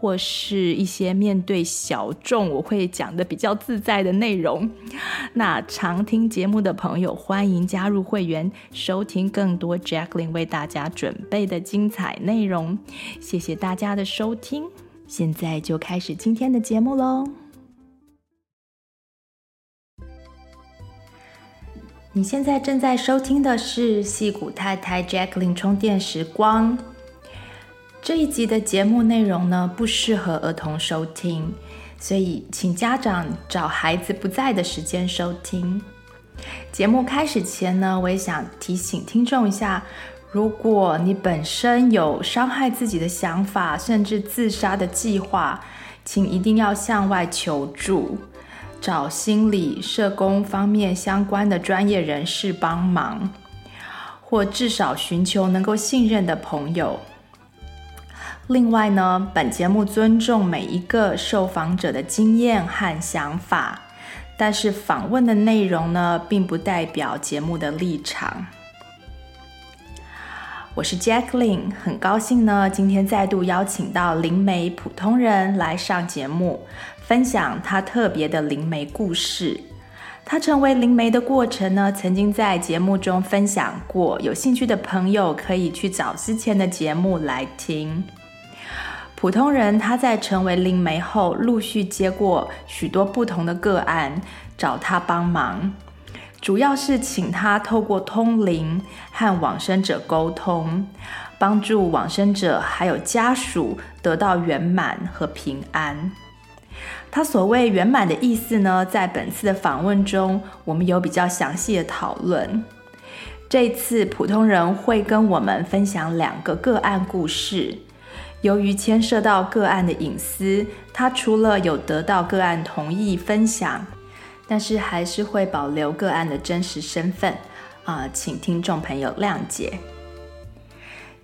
或是一些面对小众，我会讲得比较自在的内容。那常听节目的朋友，欢迎加入会员，收听更多 Jacqueline 为大家准备的精彩内容。谢谢大家的收听，现在就开始今天的节目喽。你现在正在收听的是矽谷太太 Jacqueline 充电时光。这一集的节目内容呢，不适合儿童收听，所以请家长找孩子不在的时间收听。节目开始前呢，我也想提醒听众一下，如果你本身有伤害自己的想法，甚至自杀的计划，请一定要向外求助，找心理、社工方面相关的专业人士帮忙，或至少寻求能够信任的朋友。另外呢，本节目尊重每一个受访者的经验和想法，但是访问的内容呢，并不代表节目的立场。我是 Jacqueline，很高兴呢，今天再度邀请到灵媒普通人来上节目，分享他特别的灵媒故事。他成为灵媒的过程呢，曾经在节目中分享过，有兴趣的朋友可以去找之前的节目来听。普通人他在成为灵媒后，陆续接过许多不同的个案，找他帮忙，主要是请他透过通灵和往生者沟通，帮助往生者还有家属得到圆满和平安。他所谓圆满的意思呢，在本次的访问中，我们有比较详细的讨论。这次普通人会跟我们分享两个个案故事。由于牵涉到个案的隐私，他除了有得到个案同意分享，但是还是会保留个案的真实身份，啊、请听众朋友谅解。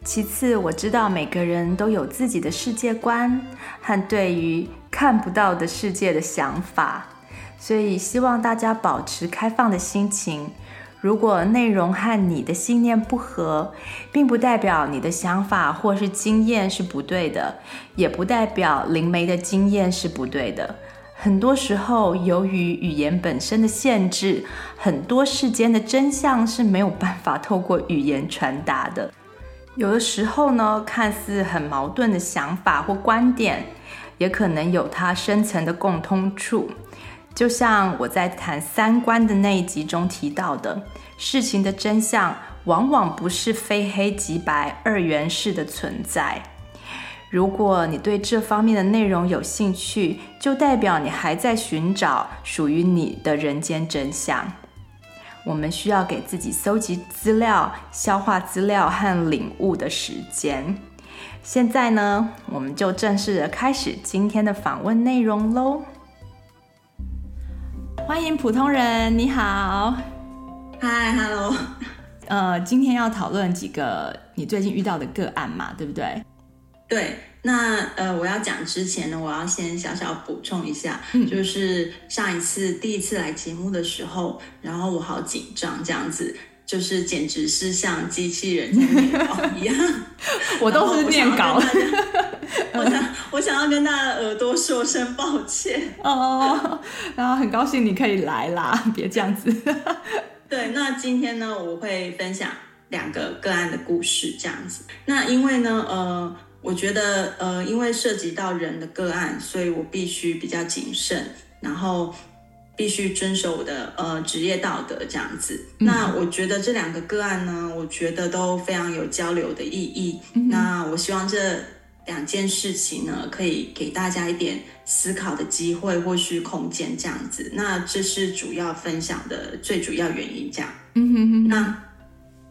其次，我知道每个人都有自己的世界观和对于看不到的世界的想法，所以希望大家保持开放的心情。如果内容和你的信念不合，并不代表你的想法或是经验是不对的，也不代表灵媒的经验是不对的。很多时候，由于语言本身的限制，很多世间的真相是没有办法透过语言传达的。有的时候呢，看似很矛盾的想法或观点，也可能有它深层的共通处。就像我在谈三观的那一集中提到的，事情的真相往往不是非黑即白、二元式的存在。如果你对这方面的内容有兴趣，就代表你还在寻找属于你的人间真相。我们需要给自己搜集资料、消化资料和领悟的时间。现在呢，我们就正式的开始今天的访问内容喽。欢迎普通人，你好，嗨，Hello，呃，今天要讨论几个你最近遇到的个案嘛，对不对？对，那呃，我要讲之前呢，我要先小小补充一下，嗯，就是上一次第一次来节目的时候，然后我好紧张，这样子。就是简直是像机器人在念稿 一样，我都是念稿。我想，我想要跟大家耳朵说声抱歉哦。然后很高兴你可以来啦，别这样子。对，那今天呢，我会分享两个个案的故事，这样子。那因为呢，呃，我觉得，呃，因为涉及到人的个案，所以我必须比较谨慎，然后。必须遵守我的呃职业道德这样子。嗯、那我觉得这两个个案呢，我觉得都非常有交流的意义。嗯、那我希望这两件事情呢，可以给大家一点思考的机会或是空间这样子。那这是主要分享的最主要原因这样。嗯哼哼。那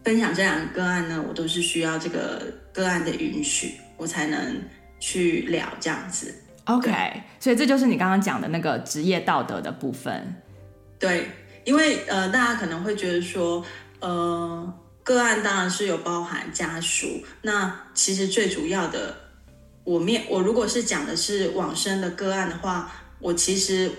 分享这两个个案呢，我都是需要这个个案的允许，我才能去聊这样子。OK，所以这就是你刚刚讲的那个职业道德的部分。对，因为呃，大家可能会觉得说，呃，个案当然是有包含家属，那其实最主要的，我面我如果是讲的是往生的个案的话，我其实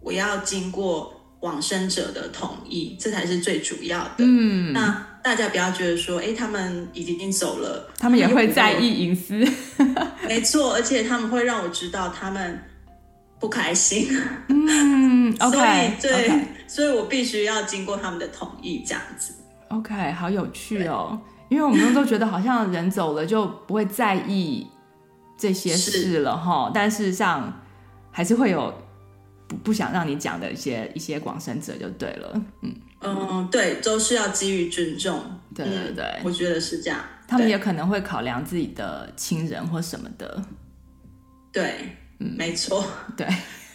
我要经过往生者的同意，这才是最主要的。嗯，那大家不要觉得说，哎，他们已经走了，他们也会在意隐私。没错，而且他们会让我知道他们不开心。嗯，OK，所以对，okay. 所以我必须要经过他们的同意，这样子。OK，好有趣哦，因为我们都觉得好像人走了就不会在意这些事了哈，但事实上还是会有不不想让你讲的一些一些广生者就对了。嗯嗯，对，都是要基于尊重。对对对，我觉得是这样。他们也可能会考量自己的亲人或什么的，对，嗯，没错，对，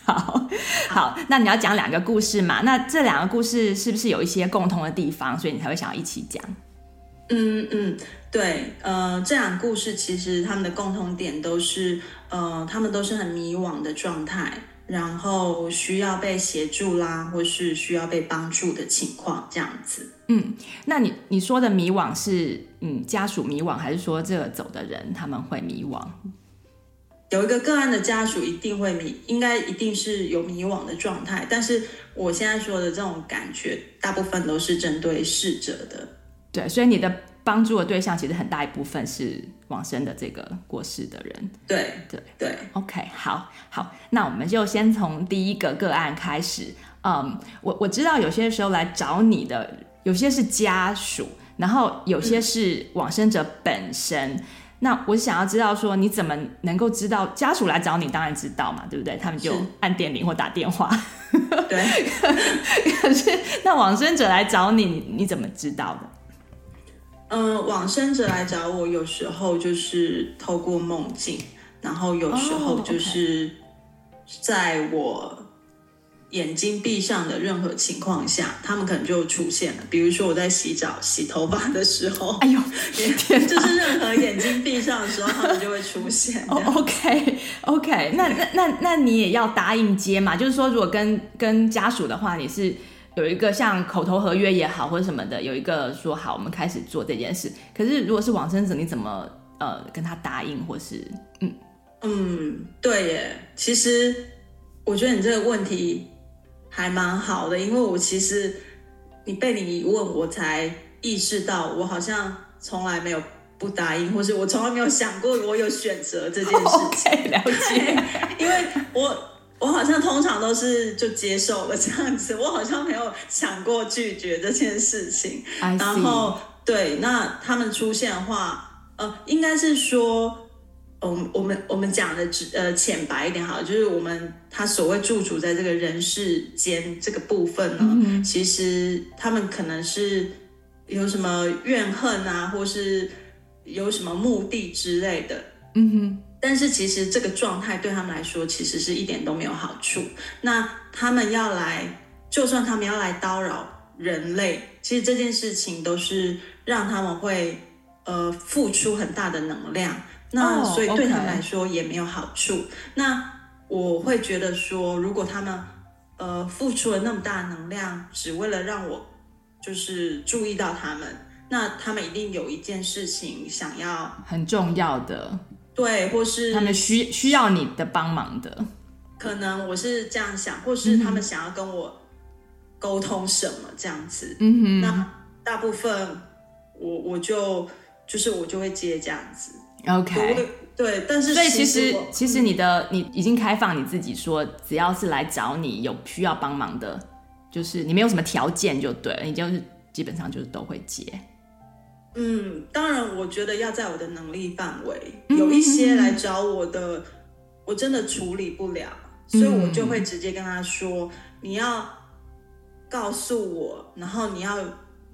好，好，那你要讲两个故事嘛？那这两个故事是不是有一些共同的地方，所以你才会想要一起讲？嗯嗯，对，呃，这两个故事其实他们的共同点都是，呃，他们都是很迷惘的状态。然后需要被协助啦，或是需要被帮助的情况，这样子。嗯，那你你说的迷惘是，嗯，家属迷惘，还是说这个走的人他们会迷惘？有一个个案的家属一定会迷，应该一定是有迷惘的状态。但是我现在说的这种感觉，大部分都是针对逝者的。对，所以你的。帮助的对象其实很大一部分是往生的这个过世的人。对对对，OK，好好，那我们就先从第一个个案开始。嗯，我我知道有些时候来找你的，有些是家属，然后有些是往生者本身。嗯、那我想要知道说，你怎么能够知道家属来找你？当然知道嘛，对不对？他们就按电铃或打电话。对。可是那往生者来找你，你怎么知道的？嗯，往生者来找我，有时候就是透过梦境，然后有时候就是在我眼睛闭上的任何情况下，他们可能就出现了。比如说我在洗澡、洗头发的时候，哎呦，天，就是任何眼睛闭上的时候，他们就会出现。OK，OK，那那那那你也要答应接嘛？就是说，如果跟跟家属的话，你是。有一个像口头合约也好，或者什么的，有一个说好，我们开始做这件事。可是如果是往生者，你怎么呃跟他答应，或是嗯嗯，对耶。其实我觉得你这个问题还蛮好的，因为我其实你被你一问，我才意识到我好像从来没有不答应，或是我从来没有想过我有选择这件事情。Okay, 了解，因为我。我好像通常都是就接受了这样子，我好像没有想过拒绝这件事情。然后对，那他们出现的话，呃，应该是说，嗯，我们我们讲的直呃浅白一点好，就是我们他所谓驻足在这个人世间这个部分呢，嗯，其实他们可能是有什么怨恨啊，或是有什么目的之类的。嗯哼。但是其实这个状态对他们来说，其实是一点都没有好处。那他们要来，就算他们要来叨扰人类，其实这件事情都是让他们会呃付出很大的能量。那所以对他们来说也没有好处。Oh. 那我会觉得说，如果他们呃付出了那么大的能量，只为了让我就是注意到他们，那他们一定有一件事情想要很重要的。对，或是他们需需要你的帮忙的，可能我是这样想，或是他们想要跟我沟通什么这样子。嗯哼，那大部分我我就就是我就会接这样子。OK，对，但是所以其实其实你的你已经开放你自己说，只要是来找你有需要帮忙的，就是你没有什么条件就对了，你就是基本上就是都会接。嗯，当然，我觉得要在我的能力范围。有一些来找我的，我真的处理不了，所以我就会直接跟他说：“你要告诉我，然后你要，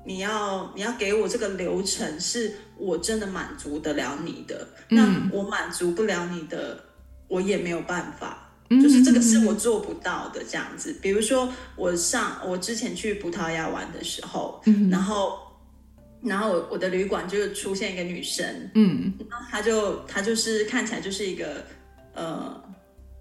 你要，你要给我这个流程，是我真的满足得了你的。那我满足不了你的，我也没有办法，就是这个是我做不到的这样子。比如说，我上我之前去葡萄牙玩的时候，然后。”然后我我的旅馆就出现一个女生，嗯，然后她就她就是看起来就是一个呃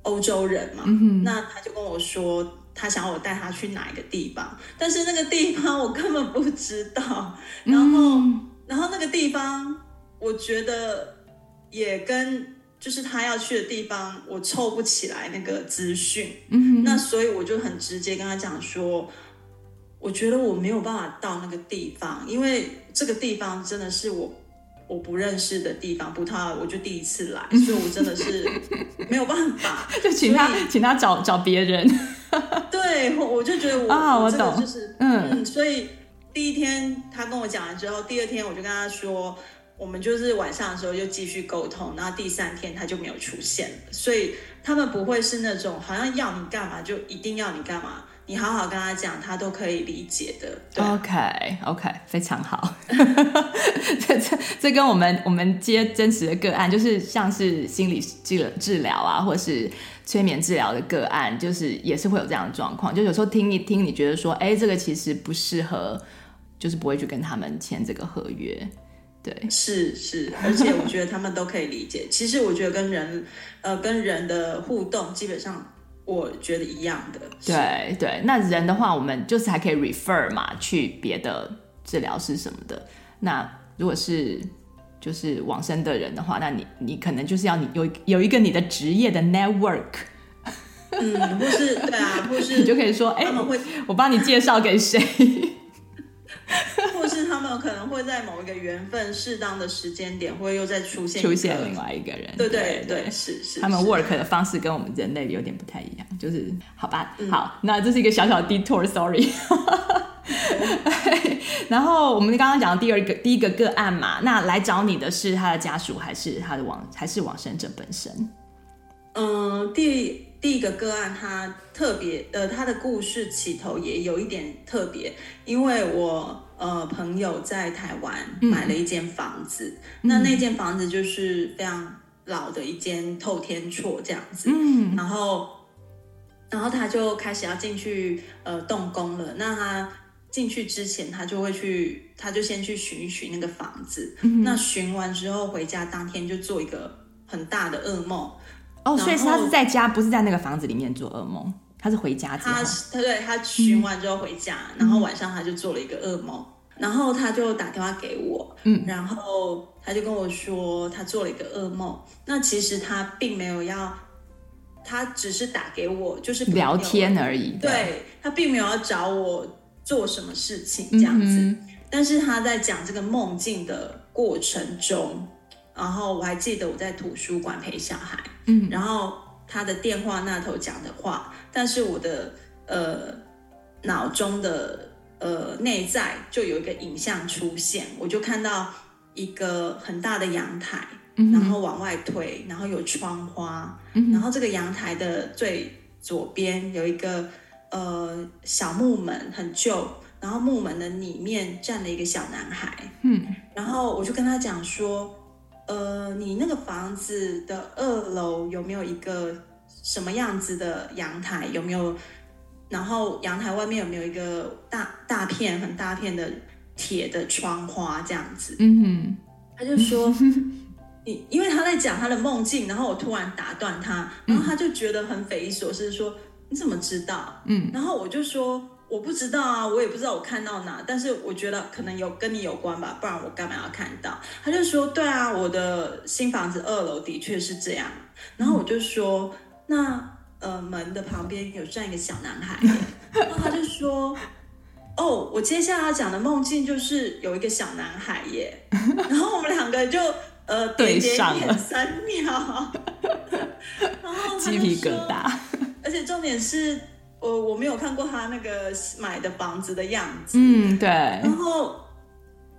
欧洲人嘛，嗯、哼。那她就跟我说，她想要我带她去哪一个地方，但是那个地方我根本不知道。然后，嗯、然后那个地方，我觉得也跟就是他要去的地方，我凑不起来那个资讯。嗯哼，那所以我就很直接跟他讲说，我觉得我没有办法到那个地方，因为这个地方真的是我。我不认识的地方，不他，我就第一次来，所以我真的是没有办法，就请他，请他找找别人。对，我就觉得我啊，我懂，就是嗯，嗯，所以第一天他跟我讲完之后，第二天我就跟他说，我们就是晚上的时候就继续沟通，然后第三天他就没有出现，所以他们不会是那种好像要你干嘛就一定要你干嘛。你好好跟他讲，他都可以理解的。OK OK，非常好。这这这跟我们我们接真实的个案，就是像是心理治治疗啊，或是催眠治疗的个案，就是也是会有这样的状况。就有时候听一听，你觉得说，哎，这个其实不适合，就是不会去跟他们签这个合约。对，是是，而且我觉得他们都可以理解。其实我觉得跟人呃跟人的互动，基本上。我觉得一样的，对对。那人的话，我们就是还可以 refer 嘛，去别的治疗师什么的。那如果是就是往生的人的话，那你你可能就是要你有有一个你的职业的 network，嗯，或是对啊，或是 你就可以说，哎，我帮你介绍给谁。或是他们可能会在某一个缘分适当的时间点，会又再出现出现另外一个人，对对对，是是。他们 work 的方式跟我们人类有点不太一样，就是好吧，好，那这是一个小小的 detour，sorry。然后我们刚刚讲的第二个第一个个案嘛，那来找你的是他的家属还是他的往还是往生者本身？嗯，第。第一个个案，他特别，呃，他的故事起头也有一点特别，因为我呃朋友在台湾买了一间房子，嗯、那那间房子就是非常老的一间透天厝这样子，嗯，然后然后他就开始要进去呃动工了，那他进去之前，他就会去，他就先去寻一寻那个房子，嗯、那寻完之后回家当天就做一个很大的噩梦。哦，oh, 后所以他是在家，不是在那个房子里面做噩梦，他是回家之后。他他对他巡完之后回家，嗯、然后晚上他就做了一个噩梦，嗯、然后他就打电话给我，嗯，然后他就跟我说他做了一个噩梦。那其实他并没有要，他只是打给我，就是聊天而已。对，他并没有要找我做什么事情这样子，嗯、但是他在讲这个梦境的过程中。然后我还记得我在图书馆陪小孩，嗯，然后他的电话那头讲的话，但是我的呃脑中的呃内在就有一个影像出现，我就看到一个很大的阳台，然后往外推，然后有窗花，然后这个阳台的最左边有一个呃小木门，很旧，然后木门的里面站了一个小男孩，嗯，然后我就跟他讲说。呃，你那个房子的二楼有没有一个什么样子的阳台？有没有？然后阳台外面有没有一个大大片很大片的铁的窗花这样子？嗯哼，他就说你，因为他在讲他的梦境，然后我突然打断他，然后他就觉得很匪夷所思，说你怎么知道？嗯，然后我就说。我不知道啊，我也不知道我看到哪，但是我觉得可能有跟你有关吧，不然我干嘛要看到？他就说，对啊，我的新房子二楼的确是这样。然后我就说，那呃门的旁边有站一个小男孩，然后他就说，哦，我接下来要讲的梦境就是有一个小男孩耶。然后我们两个就呃对点点三秒，然后鸡皮疙瘩，而且重点是。我我没有看过他那个买的房子的样子，嗯，对。然后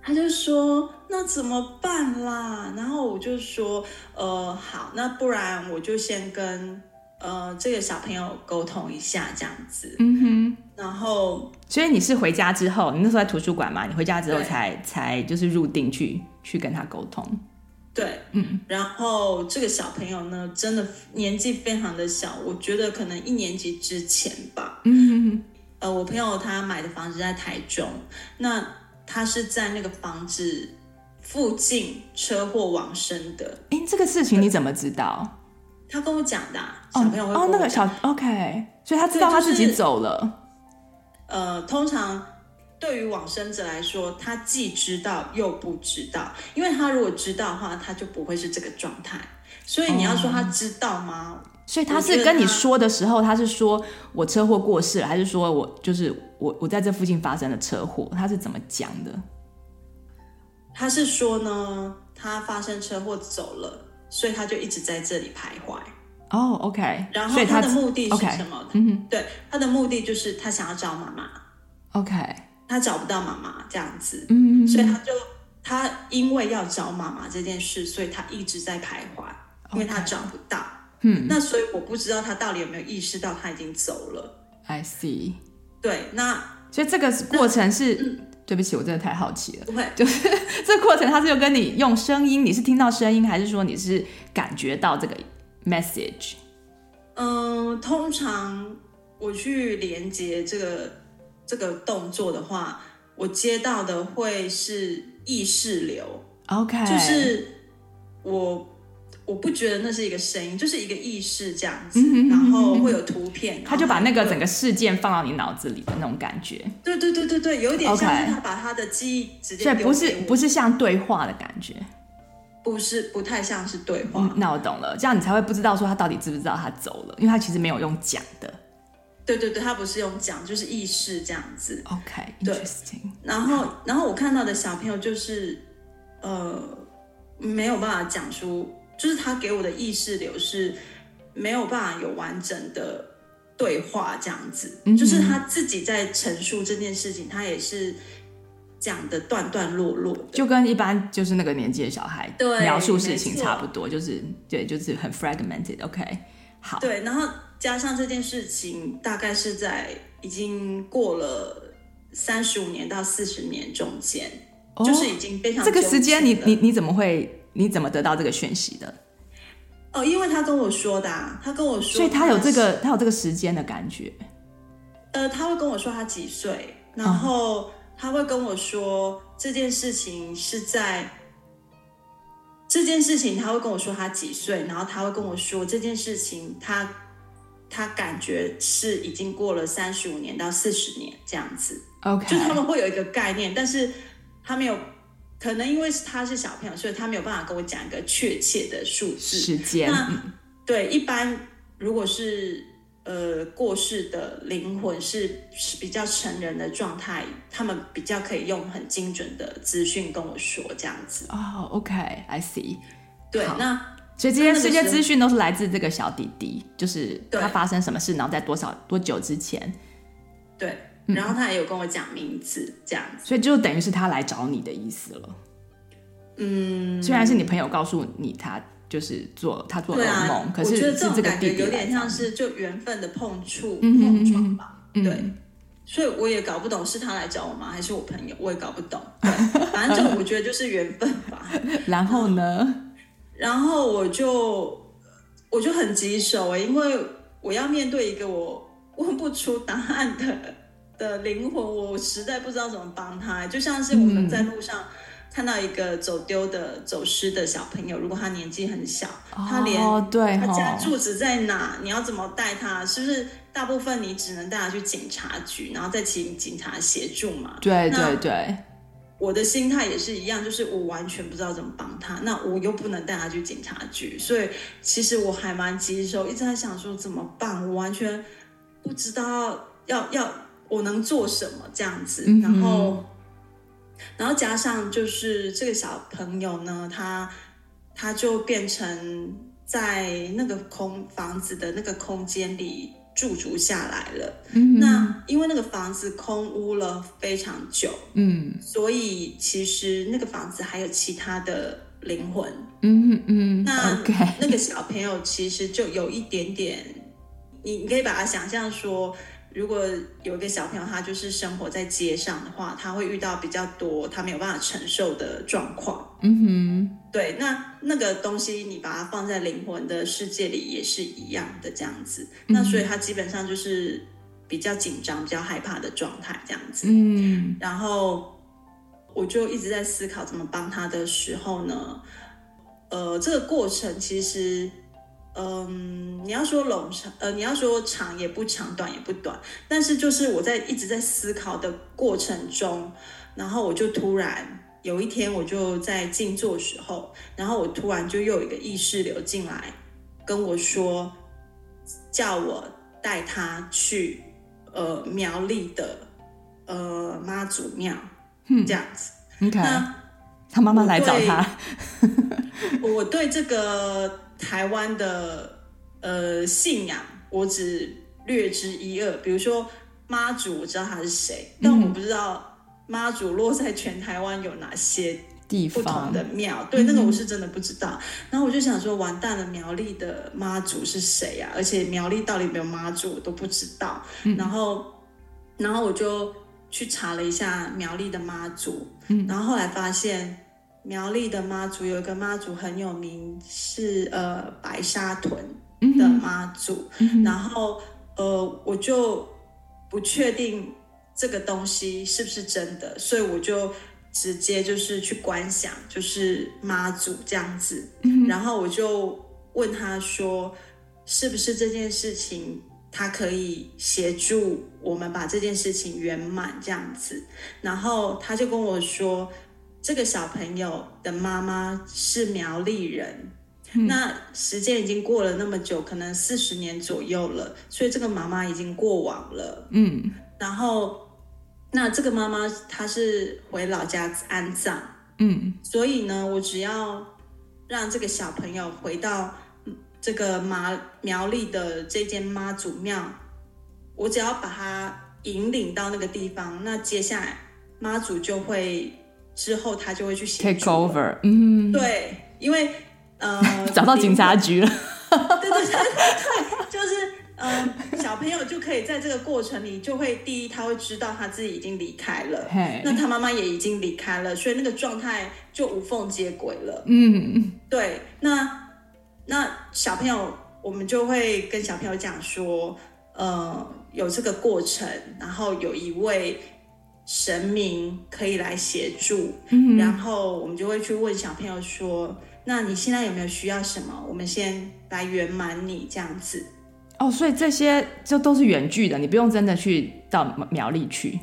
他就说：“那怎么办啦？”然后我就说：“呃，好，那不然我就先跟呃这个小朋友沟通一下，这样子。”嗯哼。然后，所以你是回家之后，你那时候在图书馆嘛？你回家之后才才就是入定去去跟他沟通。对，嗯，然后这个小朋友呢，真的年纪非常的小，我觉得可能一年级之前吧。嗯哼哼，呃，我朋友他买的房子在台中，那他是在那个房子附近车祸往生的。哎，这个事情你怎么知道？他跟我讲的、啊，小朋友会哦，那个小 OK，所以他知道他自己走了。就是、呃，通常对于往生者来说，他既知道又不知道，因为他如果知道的话，他就不会是这个状态。所以你要说他知道吗？哦、所以他是跟你说的时候，他是说我车祸过世了，还是说我就是我我在这附近发生了车祸？他是怎么讲的？他是说呢，他发生车祸走了。所以他就一直在这里徘徊。哦、oh,，OK。然后他的目的是什么？嗯哼，对，他的目的就是他想要找妈妈。OK。他找不到妈妈这样子，嗯、mm -hmm. 所以他就他因为要找妈妈这件事，所以他一直在徘徊因为他找不到。嗯，那所以我不知道他到底有没有意识到他已经走了。I see。对，那所以这个过程是。对不起，我真的太好奇了。不会，就是 这个过程，他是有跟你用声音，你是听到声音，还是说你是感觉到这个 message？嗯，通常我去连接这个这个动作的话，我接到的会是意识流。OK，就是我。我不觉得那是一个声音，就是一个意识这样子，嗯、然后会有图片，他就把那个整个事件放到你脑子里的那种感觉。对对对对对，有点像是他把他的记忆直接所以不是不是像对话的感觉，不是不太像是对话。嗯、那我懂了，这样你才会不知道说他到底知不知道他走了，因为他其实没有用讲的。对对对，他不是用讲，就是意识这样子。OK，interesting。然后然后我看到的小朋友就是呃没有办法讲出。就是他给我的意识流是没有办法有完整的对话这样子，嗯、就是他自己在陈述这件事情，他也是讲的断断落落，就跟一般就是那个年纪的小孩描述事情差不多，就是对，就是很 fragmented。OK，好，对，然后加上这件事情大概是在已经过了三十五年到四十年中间，哦，就是已经非常这个时间，你你你怎么会？你怎么得到这个讯息的？哦，因为他跟我说的，啊，他跟我说，所以他有这个，他有这个时间的感觉。呃，他会跟我说他几岁，然后他会跟我说这件事情是在这件事情，他会跟我说他几岁，然后他会跟我说这件事情他，他他感觉是已经过了三十五年到四十年这样子。OK，就他们会有一个概念，但是他没有。可能因为他是小朋友，所以他没有办法跟我讲一个确切的数字时间。那对，一般如果是呃过世的灵魂是是比较成人的状态，他们比较可以用很精准的资讯跟我说这样子。哦，OK，I see。对，那所以这些这些资讯都是来自这个小弟弟，就是他发生什么事，然后在多少多久之前。对。然后他也有跟我讲名字，这样子，所以就等于是他来找你的意思了。嗯，虽然是你朋友告诉你他就是做他做噩梦，啊，可是这种感觉有点像是就缘分的碰触碰撞吧，嗯。对，所以我也搞不懂是他来找我吗，还是我朋友，我也搞不懂。对，反正就我觉得就是缘分吧。然后呢？然后我就我就很棘手哎，因为我要面对一个我问不出答案的。的灵魂，我实在不知道怎么帮他。就像是我们在路上看到一个走丢的、走失的小朋友，如果他年纪很小，哦、他连对他家住址在哪，你要怎么带他？是不是大部分你只能带他去警察局，然后再请警察协助嘛？对对对，我的心态也是一样，就是我完全不知道怎么帮他，那我又不能带他去警察局，所以其实我还蛮棘手，一直在想说怎么办，我完全不知道要要。我能做什么这样子，然后，然后加上就是这个小朋友呢，他他就变成在那个空房子的那个空间里驻足下来了。嗯，那因为那个房子空屋了非常久，嗯，所以其实那个房子还有其他的灵魂。嗯嗯，那.那个小朋友其实就有一点点，你你可以把它想象说。如果有一个小朋友，他就是生活在街上的话，他会遇到比较多他没有办法承受的状况。嗯哼，对，那那个东西你把它放在灵魂的世界里也是一样的这样子。嗯、那所以他基本上就是比较紧张、比较害怕的状态这样子。嗯，然后我就一直在思考怎么帮他的时候呢，呃，这个过程其实。嗯，你要说冗长，呃，你要说长也不长，短也不短，但是就是我在一直在思考的过程中，然后我就突然有一天，我就在静坐的时候，然后我突然就又有一个意识流进来，跟我说，叫我带他去呃苗栗的呃妈祖庙，嗯，这样子。Okay. 那他妈妈来找他，我对 这个。台湾的呃信仰，我只略知一二。比如说妈祖，我知道他是谁，但我不知道妈祖落在全台湾有哪些地方不同的庙。对，那个我是真的不知道。然后我就想说，完蛋了，苗栗的妈祖是谁呀？而且苗栗到底有没有妈祖，我都不知道。然后，然后我就去查了一下苗栗的妈祖，然后后来发现。苗栗的妈祖有一个妈祖很有名，是呃白沙屯的妈祖，嗯、然后呃我就不确定这个东西是不是真的，所以我就直接就是去观想，就是妈祖这样子，嗯、然后我就问他说，是不是这件事情他可以协助我们把这件事情圆满这样子，然后他就跟我说。这个小朋友的妈妈是苗栗人，嗯、那时间已经过了那么久，可能四十年左右了，所以这个妈妈已经过往了。嗯，然后那这个妈妈她是回老家安葬。嗯，所以呢，我只要让这个小朋友回到这个麻苗栗的这间妈祖庙，我只要把他引领到那个地方，那接下来妈祖就会。之后他就会去 take over，嗯，对，因为呃 找到警察局了，对对对对，小朋友就可以在这个过程里就会第一他会知道他自己已经离开了那他妈妈也已经离开了，所以那个状态就无缝接轨了，嗯，对，那那小朋友我们就会跟小朋友讲说，呃有这个过程，然后有一位。神明可以来协助，嗯、然后我们就会去问小朋友说：“那你现在有没有需要什么？我们先来圆满你这样子。”哦，所以这些就都是远距的，你不用真的去到苗栗去。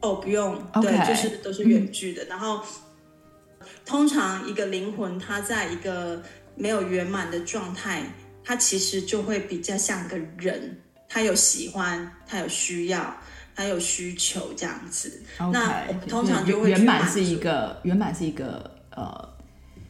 哦，不用.对，就是都是远距的。嗯、然后，通常一个灵魂，它在一个没有圆满的状态，它其实就会比较像个人，他有喜欢，他有需要。还有需求这样子，Okay, 那我们通常就会圆满是一个圆满是一个呃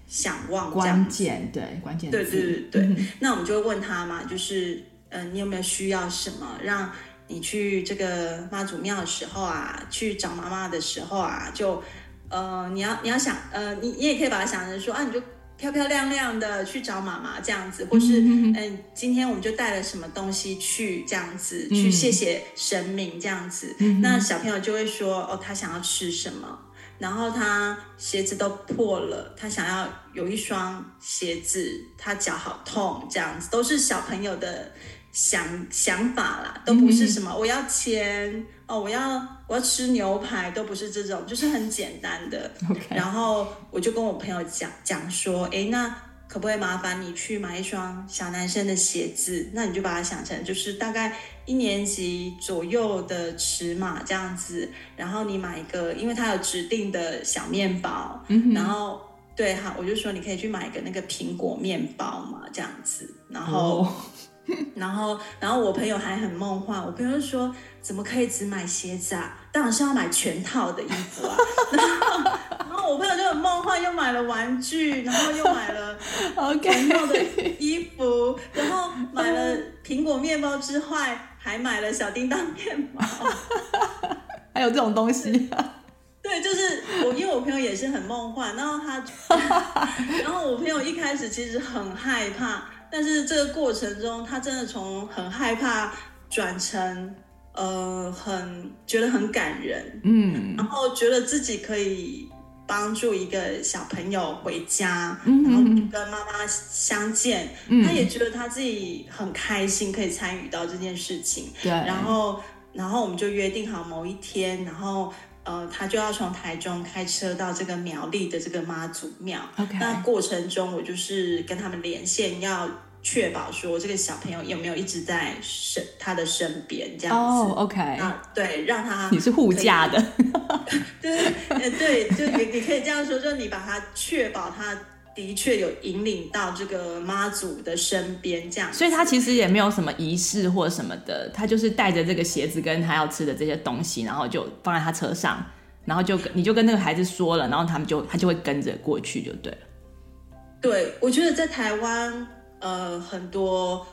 想望关键对关键对对对对，嗯、那我们就会问他嘛，就是呃你有没有需要什么，让你去这个妈祖庙的时候啊，去找妈妈的时候啊，就呃你要你要想呃你你也可以把它想成说啊你就。漂漂亮亮的去找妈妈这样子，或是嗯，嗯，今天我们就带了什么东西去这样子，嗯、去谢谢神明这样子。嗯、那小朋友就会说哦，他想要吃什么，然后他鞋子都破了，他想要有一双鞋子，他脚好痛这样子，都是小朋友的想想法啦，都不是什么我要钱。哦，我要我要吃牛排，都不是这种，就是很简单的。然后我就跟我朋友讲讲说，哎，那可不可以麻烦你去买一双小男生的鞋子？那你就把它想成就是大概一年级左右的尺码这样子。然后你买一个，因为它有指定的小面包。Mm hmm. 然后对，好，我就说你可以去买一个那个苹果面包嘛，这样子。然后。Oh. 然后，然后我朋友还很梦幻。我朋友说：“怎么可以只买鞋子啊？当然是要买全套的衣服啊。然后”然后我朋友就很梦幻，又买了玩具，然后又买了 全套的衣服.然后买了苹果面包之外，还买了小叮当面包。还有这种东西啊？对，就是我，因为我朋友也是很梦幻。然后他，然后我朋友一开始其实很害怕。但是这个过程中，他真的从很害怕转成呃很觉得很感人，嗯，然后觉得自己可以帮助一个小朋友回家，嗯、然后跟妈妈相见，嗯、他也觉得他自己很开心可以参与到这件事情，对，然后然后我们就约定好某一天，然后。呃，他就要从台中开车到这个苗栗的这个妈祖庙。那过程中我就是跟他们连线，要确保说这个小朋友有没有一直在身他的身边这样子。哦，OK，啊，对，让他你是护驾的，对，对，对，就你你可以这样说，就你把他确保他的确有引领到这个妈祖的身边这样。所以他其实也没有什么仪式或什么的，他就是带着这个鞋子跟他要吃的这些东西，然后就放在他车上，然后就你就跟那个孩子说了，然后他们就他就会跟着过去就对了。对，我觉得在台湾，呃，很多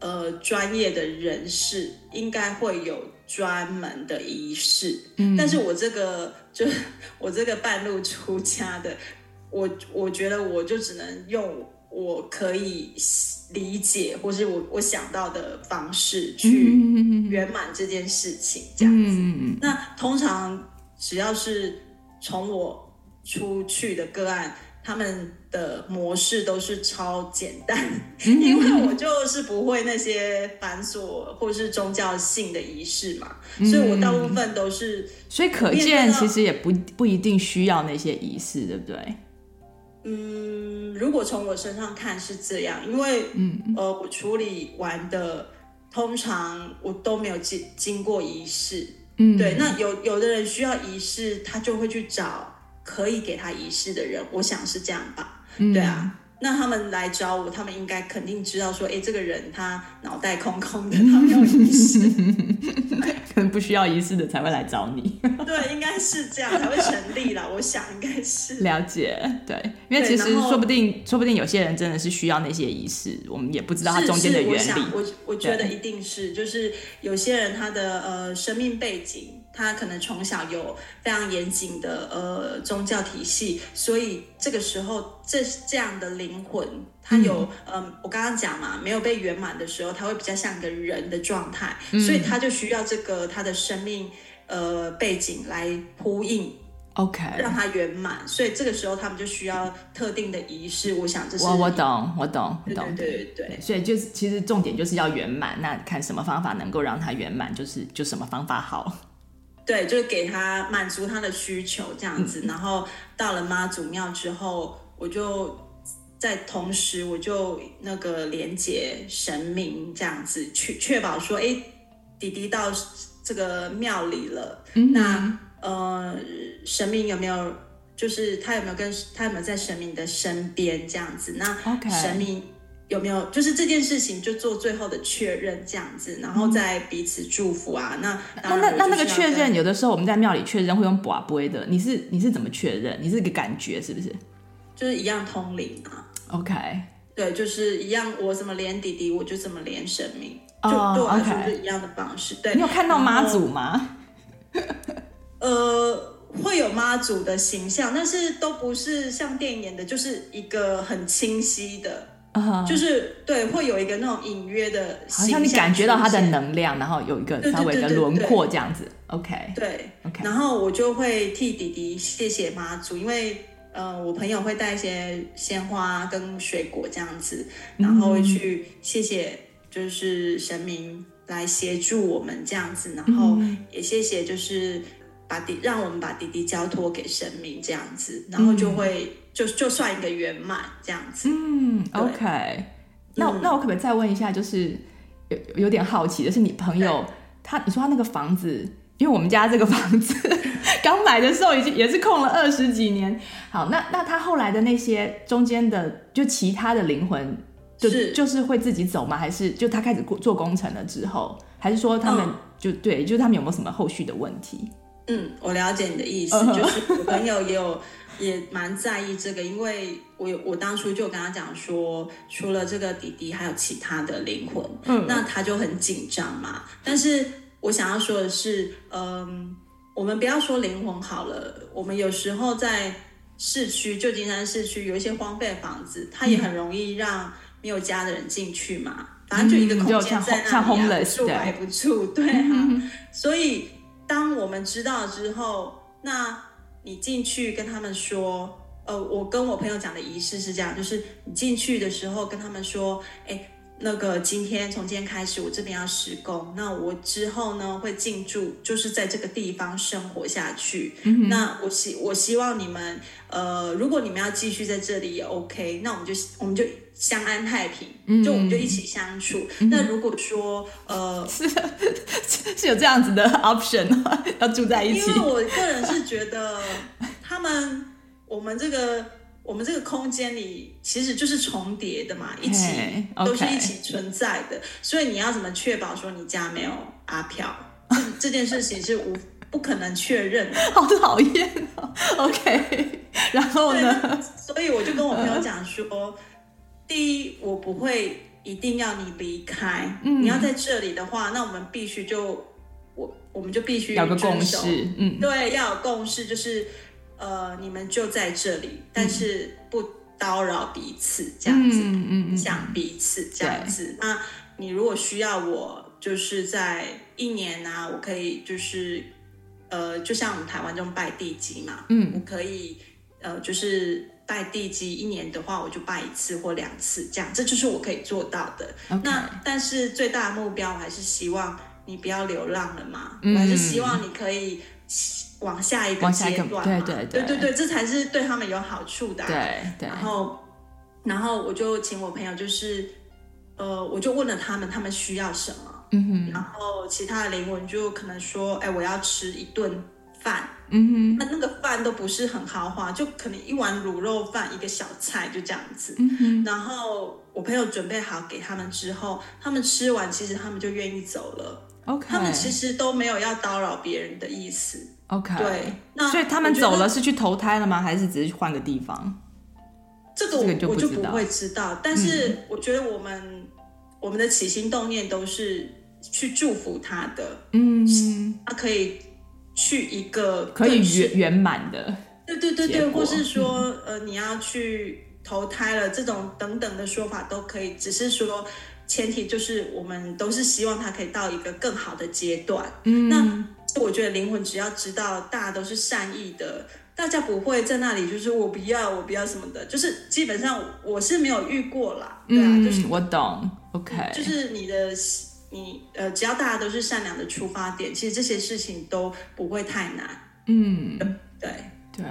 呃专业的人士应该会有专门的仪式，嗯，但是我这个就我这个半路出家的，我我觉得我就只能用我可以理解或是我我想到的方式去圆满这件事情，这样子。嗯，那通常只要是从我出去的个案。他们的模式都是超简单，因为我就是不会那些繁琐或是宗教性的仪式嘛，所以我大部分都是。所以可见，其实也不不一定需要那些仪式，对不对？嗯，如果从我身上看是这样，因为嗯呃，我处理完的通常我都没有经经过仪式，嗯，对。那有有的人需要仪式，他就会去找。可以给他仪式的人，我想是这样吧。嗯、对啊，那他们来找我，他们应该肯定知道说，哎，这个人他脑袋空空的，他没有仪式，可 能不需要仪式的才会来找你。对，应该是这样才会成立啦。我想应该是了解，对，因为其实说不定，说不定有些人真的是需要那些仪式，我们也不知道它中间的原理。是是我我我觉得一定是，就是有些人他的呃生命背景。他可能从小有非常严谨的呃宗教体系，所以这个时候这这样的灵魂，他有嗯、呃，我刚刚讲嘛，没有被圆满的时候，他会比较像一个人的状态，嗯、所以他就需要这个他的生命呃背景来呼应，OK，让他圆满。所以这个时候他们就需要特定的仪式。我想这是我我懂我懂我懂，对对对，对，对，所以就是其实重点就是要圆满。那看什么方法能够让他圆满，就是就什么方法好。对，就是给他满足他的需求这样子，然后到了妈祖庙之后，我就在同时我就那个连接神明这样子，去确保说，哎，弟弟到这个庙里了，嗯、那呃神明有没有，就是他有没有跟他有没有在神明的身边这样子？那神明。有没有就是这件事情就做最后的确认这样子，然后再彼此祝福啊？嗯、那那那那那个确认，有的时候我们在庙里确认会用跋杯的，你是你是怎么确认？你是个感觉是不是？就是一样通灵啊。OK，对，就是一样，我怎么连弟弟，我就怎么连神明，就对我来说是一样的方式。Oh. 对，你有看到妈祖吗？呃，会有妈祖的形象，但是都不是像电影演的，就是一个很清晰的。Uh huh. 就是对，会有一个那种隐约的，好像你感觉到它的能量，然后有一个稍微的轮廓这样子。OK，对，OK。然后我就会替弟弟谢谢妈祖，因为呃，我朋友会带一些鲜花跟水果这样子，然后会去谢谢，就是神明来协助我们这样子，然后也谢谢就是把弟让我们把弟弟交托给神明这样子，然后就会。就就算一个圆满这样子，嗯，OK 那。那、我可不可以再问一下，就是有有点好奇的是，你朋友他，你说他那个房子，因为我们家这个房子 刚买的时候已经也是空了二十几年。好，那那他后来的那些中间的，就其他的灵魂，就是就是会自己走吗？还是就他开始做工程了之后，还是说他们就、嗯、对，就是他们有没有什么后续的问题？嗯，我了解你的意思，嗯、就是我朋友也有。也蛮在意这个，因为我我当初就跟他讲说，除了这个弟弟，还有其他的灵魂，嗯，那他就很紧张嘛。但是我想要说的是，嗯，我们不要说灵魂好了，我们有时候在市区，旧金山市区有一些荒废的房子，它也很容易让没有家的人进去嘛。反正就一个空间在那里，住还不住，对啊。所以当我们知道之后，那。你进去跟他们说，呃，我跟我朋友讲的仪式是这样，就是你进去的时候跟他们说，哎，那个今天从今天开始，我这边要施工，那我之后呢会进驻，就是在这个地方生活下去。嗯、那我希我希望你们，呃，如果你们要继续在这里也 OK，那我们就我们就相安太平，嗯、就我们就一起相处。嗯、那如果说呃 是是有这样子的 option 要住在一起，因为我个人是觉得他们我们这个。我们这个空间里其实就是重叠的嘛，一起 okay. 都是一起存在的，所以你要怎么确保说你家没有阿飘？这这件事情是无不可能确认的。好讨厌哦。OK，然后呢？所以我就跟我朋友讲说，uh. 第一，我不会一定要你离开，嗯、你要在这里的话，那我们必须就我我们就必须有个共识，嗯，对，要有共识，就是。呃，你们就在这里，但是不叨扰彼此，这样子，嗯嗯，想彼此这样子。那你如果需要我，就是在一年啊，我可以就是，呃，就像我们台湾这种拜地基嘛，嗯，我可以，呃，就是拜地基一年的话，我就拜一次或两次，这样，这就是我可以做到的。那但是最大的目标，我还是希望你不要流浪了嘛，嗯，我还是希望你可以。往下一个阶段，对对对对对对，这才是对他们有好处的啊。对对。然后，然后我就请我朋友，就是，呃，我就问了他们，他们需要什么？嗯哼。然后其他的灵魂就可能说，哎，我要吃一顿饭。嗯哼。那那个饭都不是很豪华，就可能一碗卤肉饭，一个小菜，就这样子。嗯哼。然后我朋友准备好给他们之后，他们吃完，其实他们就愿意走了。OK。他们其实都没有要叨扰别人的意思。OK，对，那所以他们走了是去投胎了吗？还是只是换个地方？这个我就我就不会知道。但是我觉得我们、嗯、我们的起心动念都是去祝福他的，嗯，他可以去一个可以圆圆满的，对对对对，或是说、嗯、呃你要去投胎了这种等等的说法都可以，只是说前提就是我们都是希望他可以到一个更好的阶段，嗯，那。我觉得灵魂只要知道大家都是善意的，大家不会在那里就是我不要我不要什么的，就是基本上我是没有遇过啦。对啊，就是我懂，OK，就是你的你呃，只要大家都是善良的出发点，其实这些事情都不会太难。嗯，对对。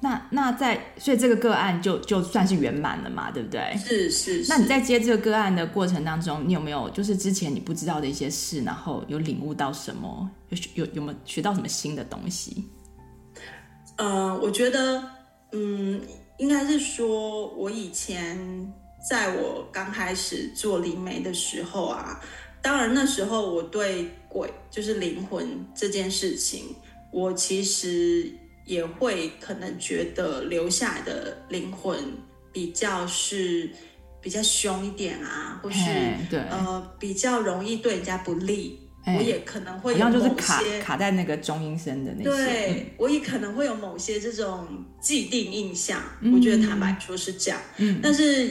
那那在所以这个个案就就算是圆满了嘛，对不对？是是，是。那你在接这个个案的过程当中，你有没有就是之前你不知道的一些事，然后有领悟到什么？有有有没有学到什么新的东西？呃，我觉得，嗯，应该是说，我以前在我刚开始做灵媒的时候啊，当然那时候我对鬼就是灵魂这件事情，我其实。也会可能觉得留下来的灵魂比较是比较凶一点啊，或是对呃比较容易对人家不利。我也可能会有某些就是卡卡在那个中阴身的那些，对、嗯、我也可能会有某些这种既定印象。嗯、我觉得坦白说是这样，嗯，但是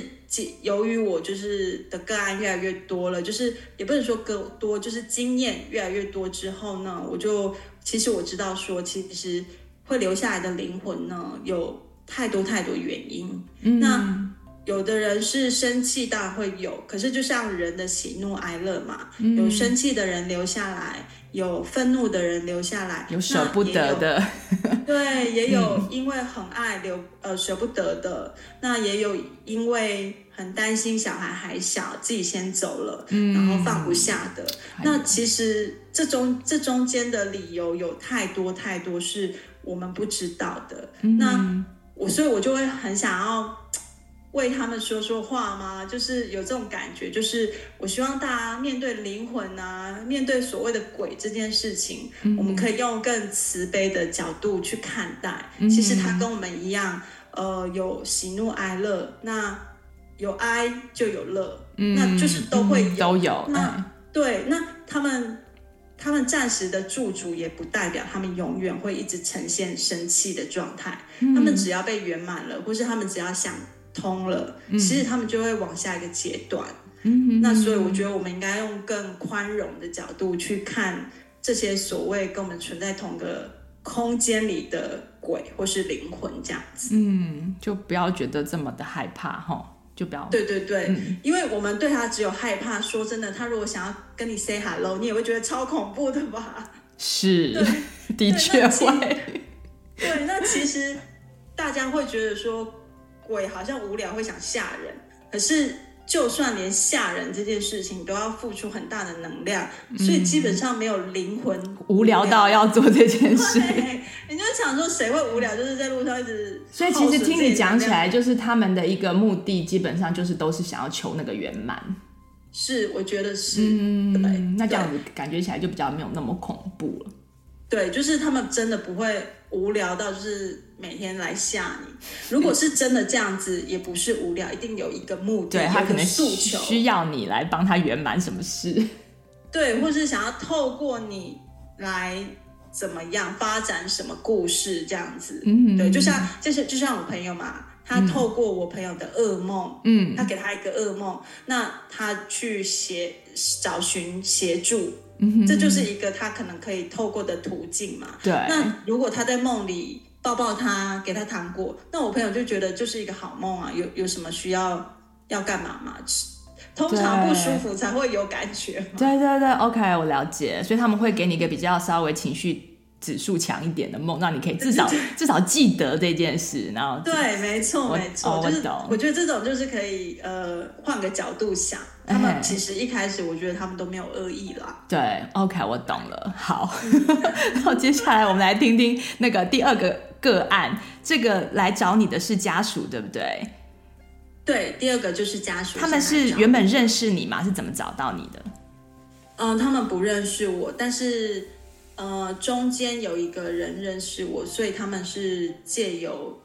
由于我就是的个案越来越多了，就是也不能说更多，就是经验越来越多之后呢，我就其实我知道说其实。会留下来的灵魂呢，有太多太多原因。嗯、那有的人是生气，当然会有。可是就像人的喜怒哀乐嘛，嗯、有生气的人留下来，有愤怒的人留下来，有舍不得的。对，也有因为很爱留呃舍不得的。那也有因为很担心小孩还小，自己先走了，嗯、然后放不下的。嗯、那其实这中这中间的理由有太多太多是。我们不知道的，嗯、那我所以，我就会很想要为他们说说话嘛，就是有这种感觉，就是我希望大家面对灵魂啊，面对所谓的鬼这件事情，嗯、我们可以用更慈悲的角度去看待。嗯、其实他跟我们一样，呃，有喜怒哀乐，那有哀就有乐，嗯、那就是都会有，都有。那、嗯、对，那他们。他们暂时的驻足，也不代表他们永远会一直呈现生气的状态。嗯、他们只要被圆满了，或是他们只要想通了，嗯、其实他们就会往下一个阶段。嗯、那所以我觉得我们应该用更宽容的角度去看这些所谓跟我们存在同个空间里的鬼或是灵魂这样子。嗯，就不要觉得这么的害怕哈。就不要。对对对，嗯、因为我们对他只有害怕。说真的，他如果想要跟你 say hello，你也会觉得超恐怖的吧？是，的确会。对，那其实大家会觉得说鬼好像无聊，会想吓人。可是就算连吓人这件事情都要付出很大的能量，嗯、所以基本上没有灵魂无聊到要做这件事。你就想说谁会无聊？就是在路上一直。所以其实听你讲起来，就是他们的一个目的，基本上就是都是想要求那个圆满。是，我觉得是。嗯，对。那这样子感觉起来就比较没有那么恐怖了。对，就是他们真的不会无聊到就是每天来吓你。如果是真的这样子，也不是无聊，一定有一个目的，对，他可能诉求需要你来帮他圆满什么事。对，或是想要透过你来怎么样发展什么故事这样子。嗯，对，就像就是就像我朋友嘛，他透过我朋友的噩梦，嗯，他给他一个噩梦，那他去协找寻协助。嗯，这就是一个他可能可以透过的途径嘛。对。那如果他在梦里抱抱他，给他糖果，那我朋友就觉得就是一个好梦啊。有有什么需要要干嘛吗？通常不舒服才会有感觉。对对对，OK，我了解。所以他们会给你一个比较稍微情绪指数强一点的梦，让你可以至少至少记得这件事。然后对，没错没错，就是，我觉得这种就是可以呃换个角度想。他们其实一开始，我觉得他们都没有恶意啦。对，OK，我懂了。好，然后接下来我们来听听那个第二个个案。这个来找你的是家属，对不对？对，第二个就是家属。他们是原本认识你吗？是怎么找到你的？嗯、呃，他们不认识我，但是呃，中间有一个人认识我，所以他们是借由。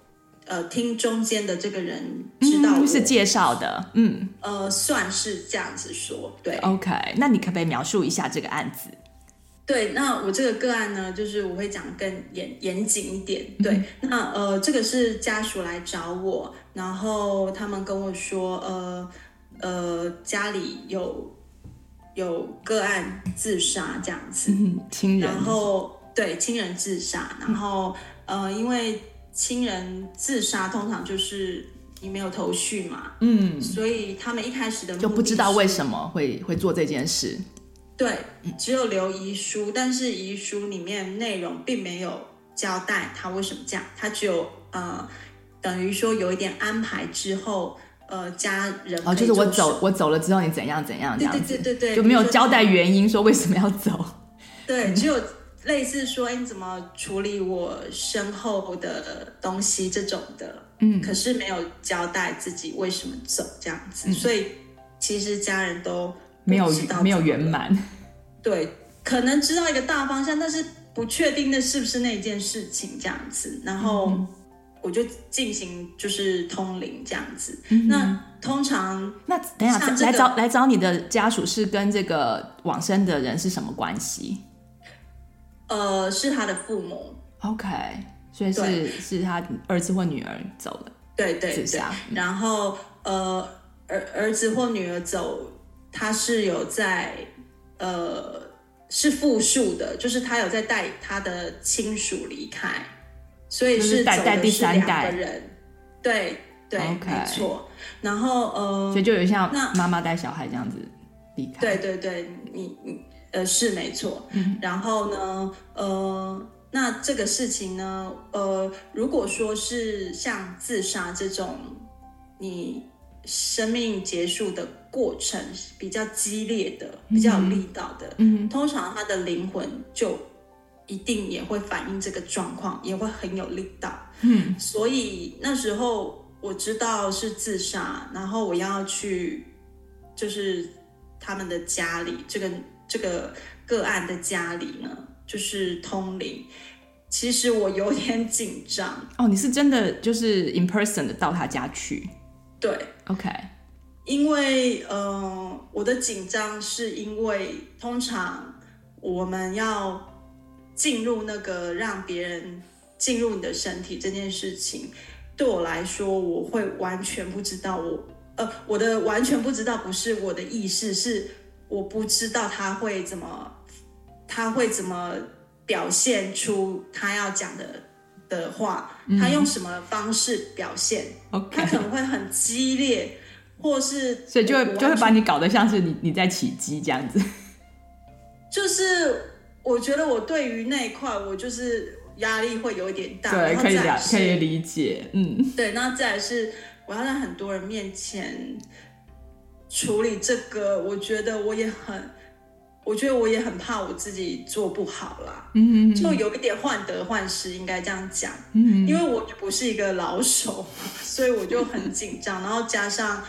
呃，听中间的这个人知道、嗯、是介绍的，嗯，呃，算是这样子说，对，OK，那你可不可以描述一下这个案子？对，那我这个个案呢，就是我会讲更严严谨一点，对，嗯、那呃，这个是家属来找我，然后他们跟我说，呃呃，家里有有个案自杀这样子，嗯、亲人，然后对亲人自杀，然后、嗯、呃，因为。亲人自杀通常就是你没有头绪嘛，嗯，所以他们一开始的就不知道为什么会会做这件事，对，只有留遗书，但是遗书里面内容并没有交代他为什么这样，他只有呃等于说有一点安排之后，呃家人哦，就是我走我走了之后你怎样怎样这样子，对对对对对，就没有交代原因说为什么要走，对，只有。类似说，哎，你怎么处理我身后的东西这种的，嗯，可是没有交代自己为什么走这样子，嗯、所以其实家人都没有没有圆满，对，可能知道一个大方向，但是不确定那是不是那件事情这样子，然后我就进行就是通灵这样子。嗯、那通常那等一下、这个、来找来找你的家属是跟这个往生的人是什么关系？呃，是他的父母，OK，所以是是他儿子或女儿走了，对对对，然后呃，儿儿子或女儿走，他是有在呃是复数的，就是他有在带他的亲属离开，所以是走的是两个人，对对没错，然后呃，所以就有像妈妈带小孩这样子离开，对对对，你你。呃，是没错。嗯，然后呢，呃，那这个事情呢，呃，如果说是像自杀这种，你生命结束的过程比较激烈的、比较有力道的，嗯，通常他的灵魂就一定也会反映这个状况，也会很有力道。嗯，所以那时候我知道是自杀，然后我要去，就是他们的家里这个。这个个案的家里呢，就是通灵。其实我有点紧张哦。你是真的就是 in person 的到他家去？对，OK。因为呃，我的紧张是因为通常我们要进入那个让别人进入你的身体这件事情，对我来说，我会完全不知道我呃，我的完全不知道不是我的意识是。我不知道他会怎么，他会怎么表现出他要讲的的话，他用什么方式表现？他可能会很激烈，或是所以就会就会把你搞得像是你你在起鸡这样子。就是我觉得我对于那一块，我就是压力会有一点大。对，可以了，可以理解。嗯，对，那再来是我要在很多人面前处理这个，我觉得我也很。我觉得我也很怕我自己做不好啦，嗯，就有一点患得患失，应该这样讲，嗯，因为我就不是一个老手，所以我就很紧张，然后加上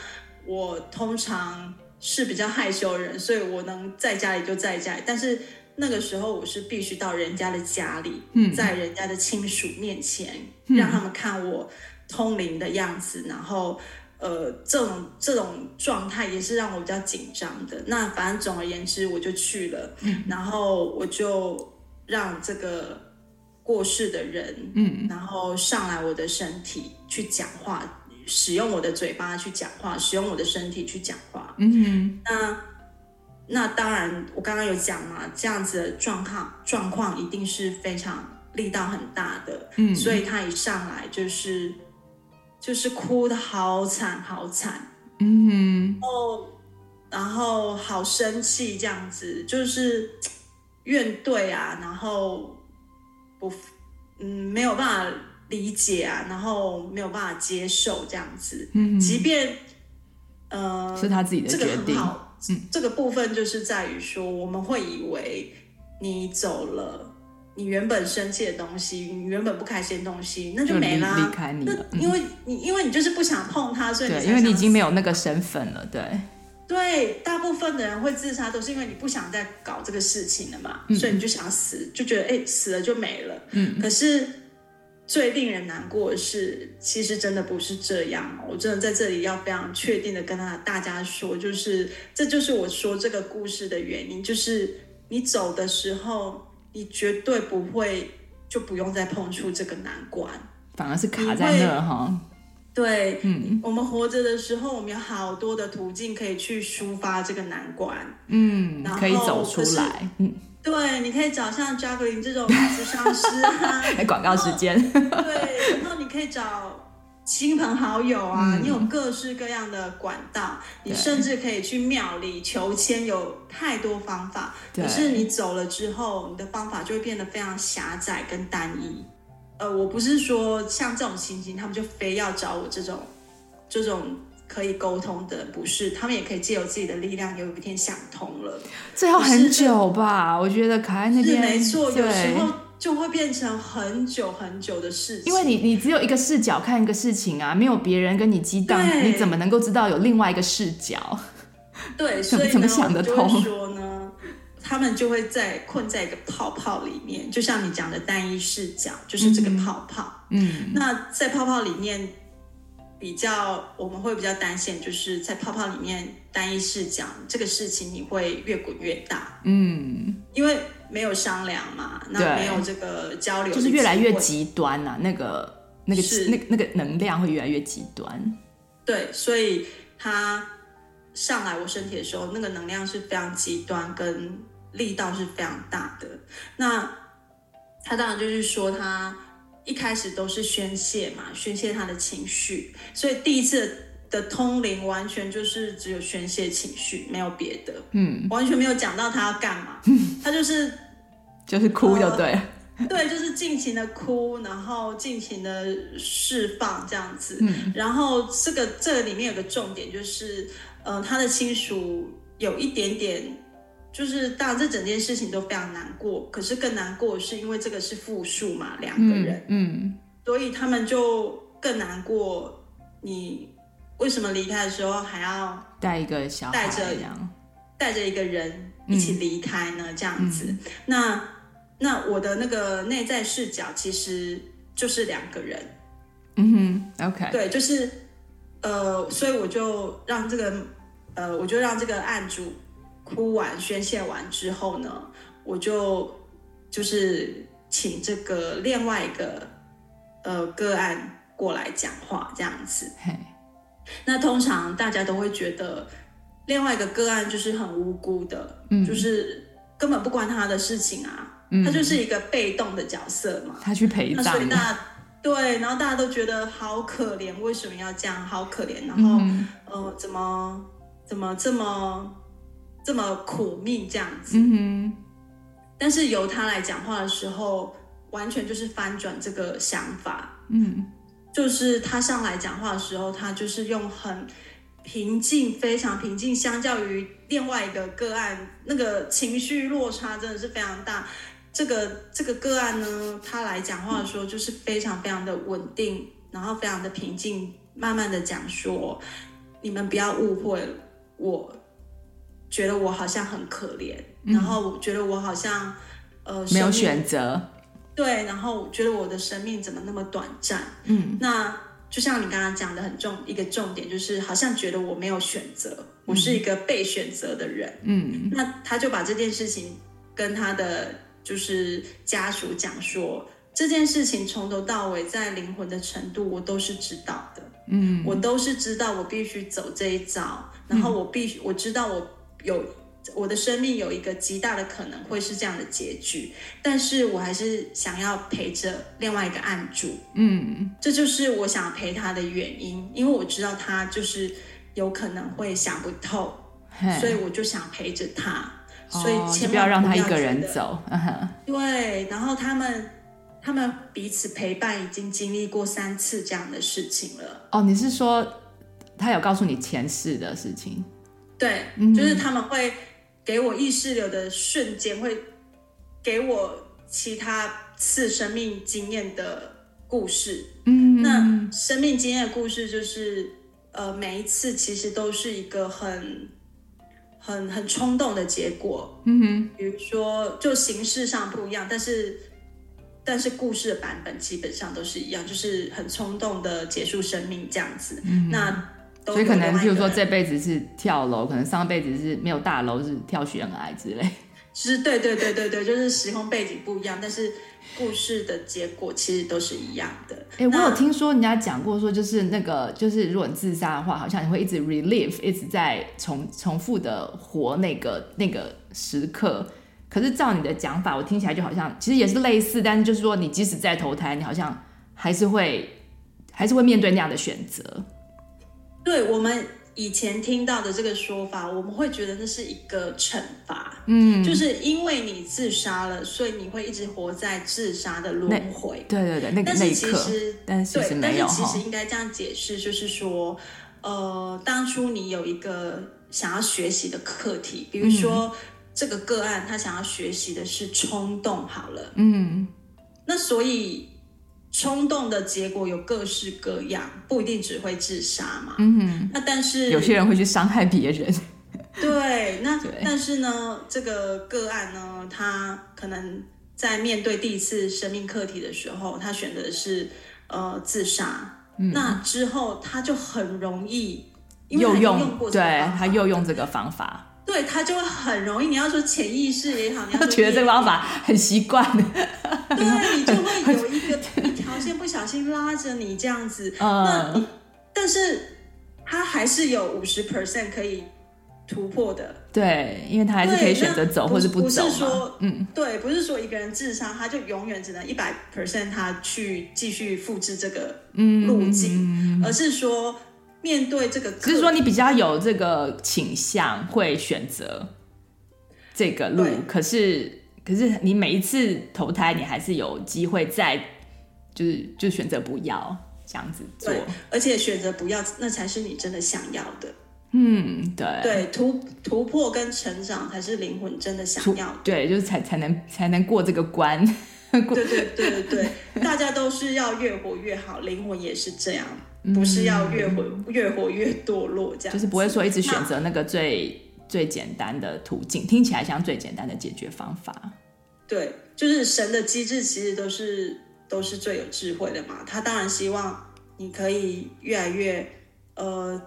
我通常是比较害羞的人，所以我能在家里就在家里，但是那个时候我是必须到人家的家里，嗯，在人家的亲属面前，让他们看我通灵的样子，然后。呃，这种这种状态也是让我比较紧张的。那反正总而言之，我就去了，嗯，然后我就让这个过世的人，嗯，然后上来我的身体去讲话，使用我的嘴巴去讲话，使用我的身体去讲话，嗯，那那当然，我刚刚有讲嘛，这样子的状况状况一定是非常力道很大的，嗯，所以他一上来就是。就是哭的好惨好惨，嗯，然后然后好生气这样子，就是怨怼啊，然后不，嗯，没有办法理解啊，然后没有办法接受这样子，嗯，即便呃是他自己的决定，这个很好，嗯，这个部分就是在于说，我们会以为你走了。你原本生气的东西，你原本不开心的东西，那就没啦。离开你了，那因为你、嗯、因为你就是不想碰它，所以你因为你已经没有那个身份了，对。对，大部分的人会自杀，都是因为你不想再搞这个事情了嘛，嗯、所以你就想死，就觉得哎，死了就没了。嗯。可是最令人难过的是，其实真的不是这样。我真的在这里要非常确定的跟他大家说，就是这就是我说这个故事的原因，就是你走的时候。你绝对不会就不用再碰触这个难关，反而是卡在那哈。对，嗯，我们活着的时候，我们有好多的途径可以去抒发这个难关，嗯，然后可以走出来，嗯，对，你可以找像 Jacqueline 这种咨商师啊，广告时间，对，然后你可以找。亲朋好友啊，嗯，你有各式各样的管道，你甚至可以去庙里求签，有太多方法。可是你走了之后，你的方法就会变得非常狭窄跟单一。呃，我不是说像这种情形，他们就非要找我这种这种可以沟通的，不是，他们也可以借由自己的力量，有一天想通了。这要很久吧？我觉得卡在那边是没错，有时候。就会变成很久很久的事情，因为你你只有一个视角看一个事情啊，没有别人跟你激荡，你怎么能够知道有另外一个视角？对，所以怎么想得通？说呢，他们就会在困在一个泡泡里面，就像你讲的单一视角，就是这个泡泡。嗯，那在泡泡里面比较，我们会比较担心，就是在泡泡里面单一视角这个事情，你会越滚越大。嗯，因为。没有商量嘛，那没有这个交流，就是越来越极端啊。那个、那个、那个、那个能量会越来越极端。对，所以他上来我身体的时候，那个能量是非常极端，跟力道是非常大的。那他当然就是说，他一开始都是宣泄嘛，宣泄他的情绪。所以第一次的通灵完全就是只有宣泄情绪，没有别的。嗯，完全没有讲到他要干嘛，他就是。就是哭就对了，呃，对，就是尽情的哭，然后尽情的释放这样子。嗯，然后这个这个里面有个重点，就是呃，他的亲属有一点点，就是当然这整件事情都非常难过，可是更难过的是因为这个是复数嘛，两个人，嗯，嗯，所以他们就更难过。你为什么离开的时候还要带一个小，带着带着一个人一起离开呢？嗯，这样子，那。那我的那个内在视角其实就是两个人，嗯哼，OK，对，就是呃，所以我就让这个呃，我就让这个案主哭完宣泄完之后呢，我就就是请这个另外一个呃个案过来讲话这样子。那通常大家都会觉得另外一个个案就是很无辜的，嗯，就是根本不关他的事情啊。他就是一个被动的角色嘛，他去陪葬，那所以大家对，然后大家都觉得好可怜，为什么要这样？好可怜，然后、嗯、呃，怎么怎么这么这么苦命这样子？嗯哼。但是由他来讲话的时候，完全就是翻转这个想法。嗯，就是他上来讲话的时候，他就是用很平静，非常平静，相较于另外一个个案，那个情绪落差真的是非常大。这个这个个案呢，他来讲话的时候就是非常非常的稳定，然后非常的平静，慢慢的讲说，你们不要误会，我觉得我好像很可怜，然后我觉得我好像呃没有选择，对，然后觉得我的生命怎么那么短暂？嗯，那就像你刚刚讲的很重一个重点，就是好像觉得我没有选择，我是一个被选择的人。嗯，那他就把这件事情跟他的。就是家属讲说，这件事情从头到尾在灵魂的程度，我都是知道的。嗯，我都是知道，我必须走这一招，然后我必须我知道我有我的生命有一个极大的可能会是这样的结局，但是我还是想要陪着另外一个案主。嗯，这就是我想陪他的原因，因为我知道他就是有可能会想不透，所以我就想陪着他。所以千万不要让他一个人走。对，然后他们他们彼此陪伴，已经经历过三次这样的事情了。哦，你是说他有告诉你前世的事情？对，就是他们会给我意识流的瞬间，会给我其他次生命经验的故事。嗯，那生命经验的故事就是，呃，每一次其实都是一个很。很很冲动的结果，嗯哼，比如说就形式上不一样，但是但是故事的版本基本上都是一样，就是很冲动的结束生命这样子。嗯、那所以可能譬如说这辈子是跳楼，可能上辈子是没有大楼是跳悬崖之类。其实对对对对对，就是时空背景不一样，但是。故事的结果其实都是一样的。哎、欸，我有听说人家讲过，说就是那个，就是如果你自杀的话，好像你会一直 relive，一直在重重复的活那个那个时刻。可是照你的讲法，我听起来就好像其实也是类似，但是就是说你即使再投胎，你好像还是会还是会面对那样的选择。对我们。以前听到的这个说法，我们会觉得那是一个惩罚，嗯，就是因为你自杀了，所以你会一直活在自杀的轮回。对对对，那个那一刻，但是其实没有，但是其实应该这样解释，就是说，呃，当初你有一个想要学习的课题，比如说、嗯、这个个案，他想要学习的是冲动，好了，嗯，那所以。冲动的结果有各式各样，不一定只会自杀嘛。嗯哼，那但是有些人会去伤害别人。对，那 但是呢，这个个案呢，他可能在面对第一次生命课题的时候，他选择的是呃自杀。嗯，那之后他就很容易因为他用用，对，他又用这个方法。对，他就会很容易。你要说潜意识也好，你要觉得这个方法很习惯。对，你就会有一个 线不小心拉着你这样子。嗯。那但是他还是有五十 percent 可以突破的。对，因为他还是可以选择走或者不走。不是说，嗯，对，不是说一个人智商，他就永远只能一百 percent 他去继续复制这个路径，嗯，而是说。面对这个，只是说你比较有这个倾向，会选择这个路。可是，可是你每一次投胎，你还是有机会再，就是就选择不要这样子做。而且选择不要，那才是你真的想要的。嗯，对对，突突破跟成长才是灵魂真的想要的。对，就是才才能才能过这个关。过对对对对对，大家都是要越活越好，灵魂也是这样。不是要越活越活越堕落这样，就是不会说一直选择那个最最简单的途径，听起来像最简单的解决方法。对，就是神的机制其实都是都是最有智慧的嘛。他当然希望你可以越来越呃，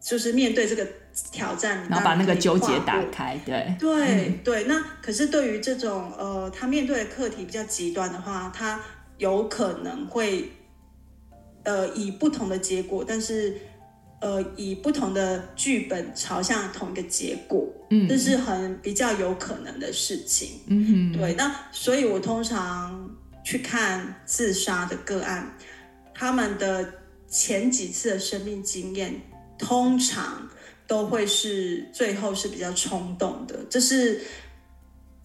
就是面对这个挑战，然后把那个纠结打开。对对、嗯、对，那可是对于这种呃，他面对的课题比较极端的话，他有可能会。呃，以不同的结果，但是，呃，以不同的剧本朝向同一个结果，嗯，这是很比较有可能的事情，嗯哼，对。那所以，我通常去看自杀的个案，他们的前几次的生命经验，通常都会是最后是比较冲动的，这是。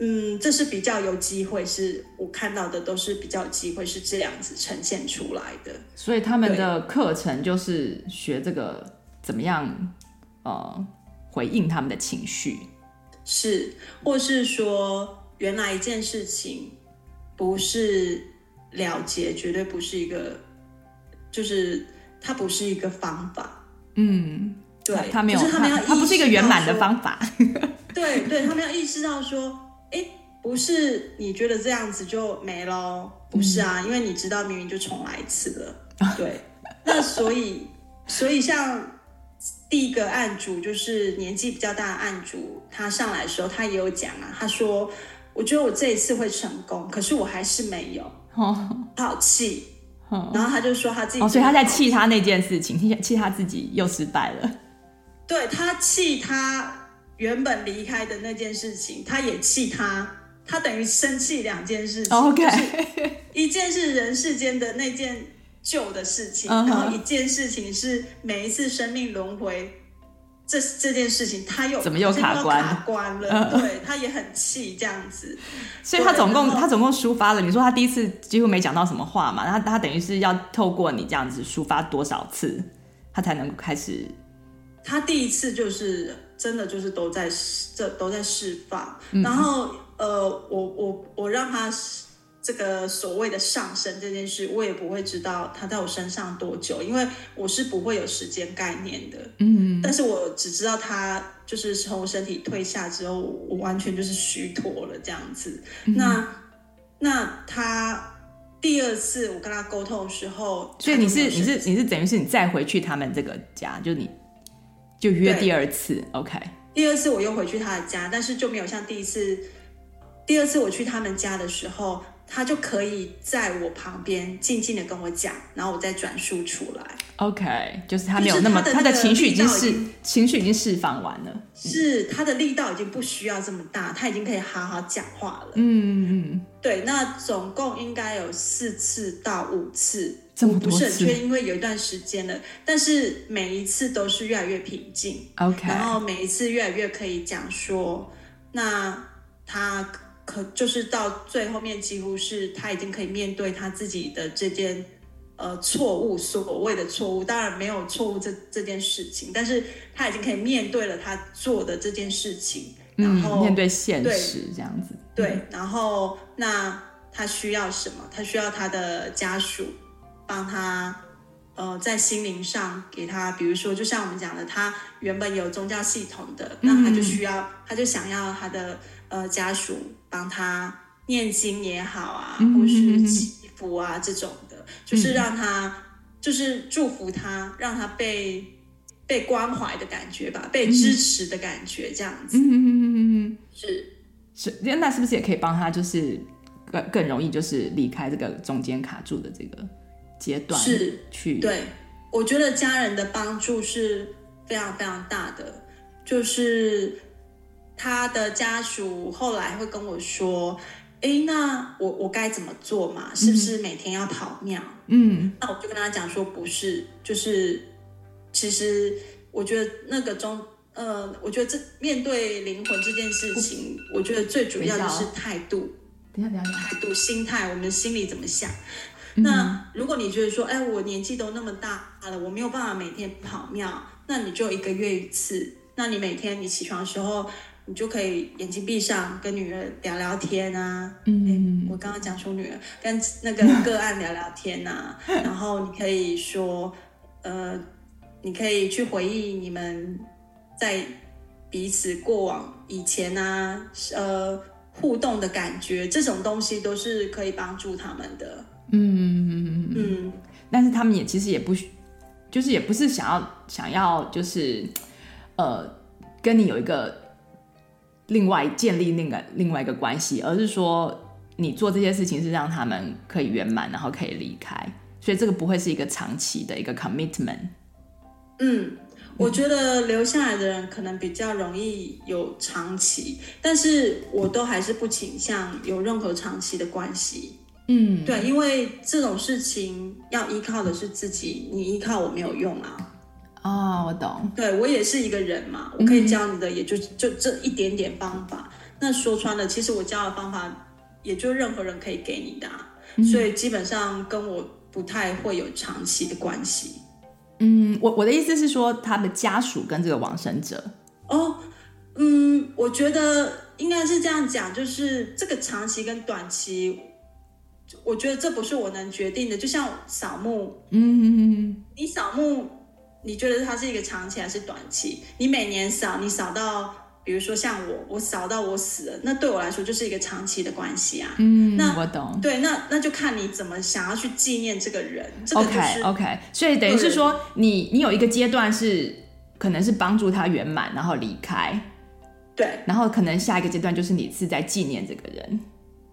嗯，这是比较有机会，是我看到的都是比较有机会是这样子呈现出来的。所以他们的课程就是学这个怎么样，呃，回应他们的情绪，是，或是说原来一件事情不是了结，绝对不是一个，就是它不是一个方法。嗯，对，他没有，他他不是一个圆满的方法。对，对他们要意识到说。哎，不是，你觉得这样子就没咯？不是啊，嗯、因为你知道明明就重来一次了。对，那所以，所以像第一个案主，就是年纪比较大的案主，他上来的时候，他也有讲啊，他说：“我觉得我这一次会成功，可是我还是没有，哦、好气。哦”然后他就说他自己，哦，所以他在气他那件事情，气气他自己又失败了。对，他气他。原本离开的那件事情，他也气他，他等于生气两件事情。OK，一件是人世间的那件旧的事情，uh huh. 然后一件事情是每一次生命轮回这这件事情，他又怎么又卡关卡关了？Uh. 对，他也很气这样子。所以他总共他总共抒发了，你说他第一次几乎没讲到什么话嘛？他他等于是要透过你这样子抒发多少次，他才能开始？他第一次就是。真的就是都在这都在释放，嗯、然后呃，我我我让他这个所谓的上升这件事，我也不会知道它在我身上多久，因为我是不会有时间概念的。嗯，但是我只知道他就是从我身体退下之后，我完全就是虚脱了这样子。嗯、那那他第二次我跟他沟通的时候，所以你是你是你是等于是你再回去他们这个家，就你。就约第二次，OK。第二次我又回去他的家，但是就没有像第一次。第二次我去他们家的时候，他就可以在我旁边静静的跟我讲，然后我再转述出来。OK，就是他没有那么他的，他的情绪已经释情绪已经释放完了，是他的力道已经不需要这么大，他已经可以好好讲话了。嗯嗯嗯，对，那总共应该有四次到五次。我不是很确定，因为有一段时间了，但是每一次都是越来越平静，OK，然后每一次越来越可以讲说，那他可就是到最后面，几乎是他已经可以面对他自己的这件呃错误，所谓的错误，当然没有错误这这件事情，但是他已经可以面对了他做的这件事情，然后、嗯、面对现实这样子，对，对，然后那他需要什么？他需要他的家属。帮他，呃，在心灵上给他，比如说，就像我们讲的，他原本有宗教系统的，那他就需要，他就想要他的呃家属帮他念经也好啊，或是祈福啊这种的，就是让他，就是祝福他，让他被被关怀的感觉吧，被支持的感觉，这样子。嗯嗯嗯嗯，是是，那是不是也可以帮他，就是更更容易，就是离开这个中间卡住的这个？阶段是去对，我觉得家人的帮助是非常非常大的。就是他的家属后来会跟我说：“哎，那我我该怎么做嘛？是不是每天要跑庙？”嗯，那我就跟他讲说：“不是，就是其实我觉得那个中呃，我觉得这面对灵魂这件事情，我觉得最主要的是态度。等一下，等一下，态度、心态，我们的心里怎么想？”那如果你觉得说，哎，我年纪都那么大了，我没有办法每天跑庙，那你就一个月一次。那你每天你起床的时候，你就可以眼睛闭上，跟女儿聊聊天啊。嗯，我刚刚讲说女儿跟那个 个案聊聊天啊，然后你可以说，呃，你可以去回忆你们在彼此过往以前啊，呃，互动的感觉，这种东西都是可以帮助他们的。嗯嗯嗯嗯，但是他们也其实也不，就是也不是想要想要就是，呃，跟你有一个另外建立那个另外一个关系，而是说你做这些事情是让他们可以圆满，然后可以离开，所以这个不会是一个长期的一个 commitment。嗯，我觉得留下来的人可能比较容易有长期，但是我都还是不倾向有任何长期的关系。嗯，对，因为这种事情要依靠的是自己，你依靠我没有用啊。哦，我懂。对，我也是一个人嘛，我可以教你的也就就这一点点方法。嗯、那说穿了，其实我教的方法也就任何人可以给你的、啊，嗯、所以基本上跟我不太会有长期的关系。嗯，我我的意思是说，他的家属跟这个往生者。哦，嗯，我觉得应该是这样讲，就是这个长期跟短期，我觉得这不是我能决定的。就像扫墓，嗯，你扫墓。你觉得它是一个长期还是短期？你每年扫，你扫到，比如说像我，我扫到我死了，那对我来说就是一个长期的关系啊。嗯，那我懂。对，那那就看你怎么想要去纪念这个人。OK OK，所以等于是说，你你有一个阶段是可能是帮助他圆满，然后离开。对。然后可能下一个阶段就是你是在纪念这个人，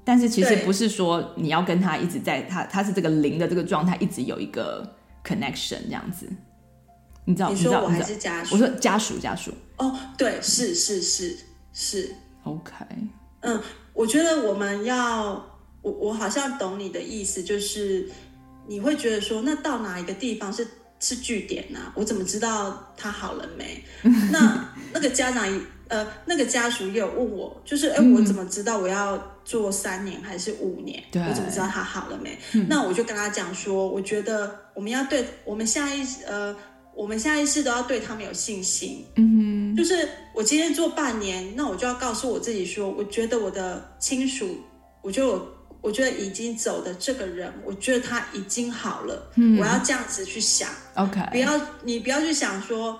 但是其实不是说你要跟他一直在他他是这个零的这个状态一直有一个 connection 这样子。你知道？你说我还是家属？我说家属，家属。哦，对，是是是是。OK。嗯，我觉得我们要，我我好像懂你的意思，就是你会觉得说，那到哪一个地方是是据点呢？我怎么知道他好了没？那 那个家长，呃，那个家属也有问我，就是哎，我怎么知道我要做三年还是五年？对，我怎么知道他好了没？嗯、那我就跟他讲说，我觉得我们要对我们下一呃。我们下意识都要对他们有信心。嗯哼，就是我今天做半年，那我就要告诉我自己说，我觉得我的亲属，我觉得我，我觉得已经走的这个人，我觉得他已经好了。嗯，我要这样子去想。OK，不要你不要去想说，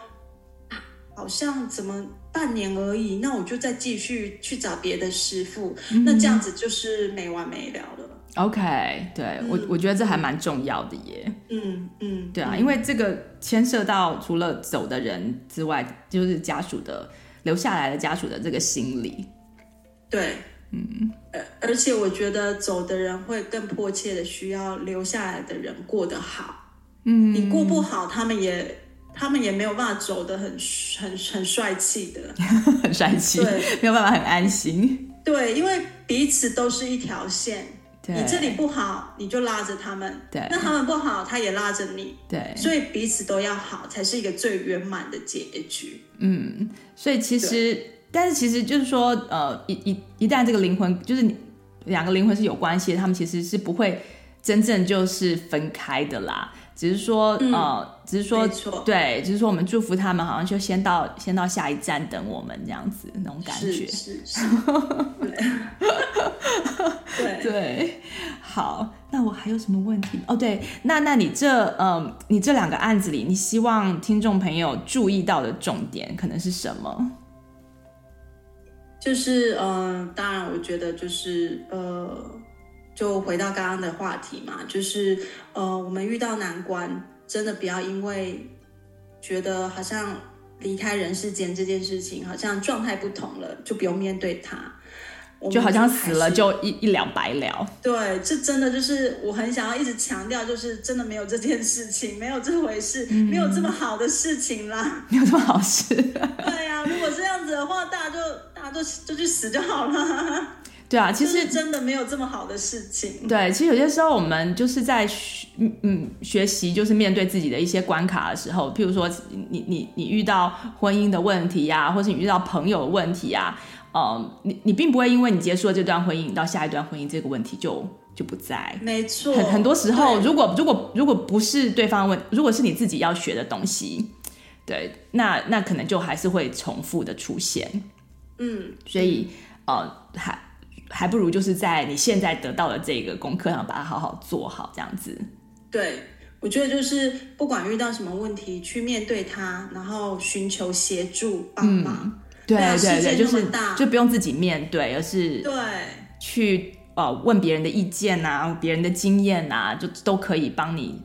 啊好像怎么半年而已，那我就再继续去找别的师傅，嗯，那这样子就是没完没了了。OK，对、嗯、我我觉得这还蛮重要的耶。嗯嗯，对啊，嗯、因为这个牵涉到除了走的人之外，就是家属的留下来的家属的这个心理。对，嗯，而而且我觉得走的人会更迫切的需要留下来的人过得好。嗯，你过不好，他们也他们也没有办法走得很很很帅气的，很帅气，对，没有办法很安心。对，因为彼此都是一条线。对你这里不好，你就拉着他们；对，那他们不好，他也拉着你。对，所以彼此都要好，才是一个最圆满的结局。嗯，所以其实，但是其实就是说，呃，一一一旦这个灵魂，就是两个灵魂是有关系的，他们其实是不会真正就是分开的啦。只是说，嗯、呃，只是说，对，只是说，我们祝福他们，好像就先到，先到下一站等我们这样子，那种感觉。是是是。对 对，好，那我还有什么问题？哦，对，那那你这，嗯、呃，你这两个案子里，你希望听众朋友注意到的重点可能是什么？就是，嗯、呃，当然，我觉得就是，呃。就回到刚刚的话题嘛，就是呃，我们遇到难关，真的不要因为觉得好像离开人世间这件事情好像状态不同了，就不用面对它，就，就好像死了就一一了百了。对，这真的就是我很想要一直强调，就是真的没有这件事情，没有这回事，嗯、没有这么好的事情啦，没有这么好事。对呀、啊，如果这样子的话，大家就大家就就去死就好了。对啊，其实真的没有这么好的事情。对，其实有些时候我们就是在学，嗯，学习就是面对自己的一些关卡的时候，譬如说你你你遇到婚姻的问题呀、啊，或是你遇到朋友的问题啊，呃，你你并不会因为你结束了这段婚姻，到下一段婚姻这个问题就就不在。没错，很很多时候，如果如果如果不是对方问，如果是你自己要学的东西，对，那那可能就还是会重复的出现。嗯，所以呃还。还不如就是在你现在得到的这个功课上把它好好做好，这样子。对，我觉得就是不管遇到什么问题，去面对它，然后寻求协助帮忙。嗯、对对对，就是就不用自己面对，而是对去呃问别人的意见啊，别人的经验啊，就都可以帮你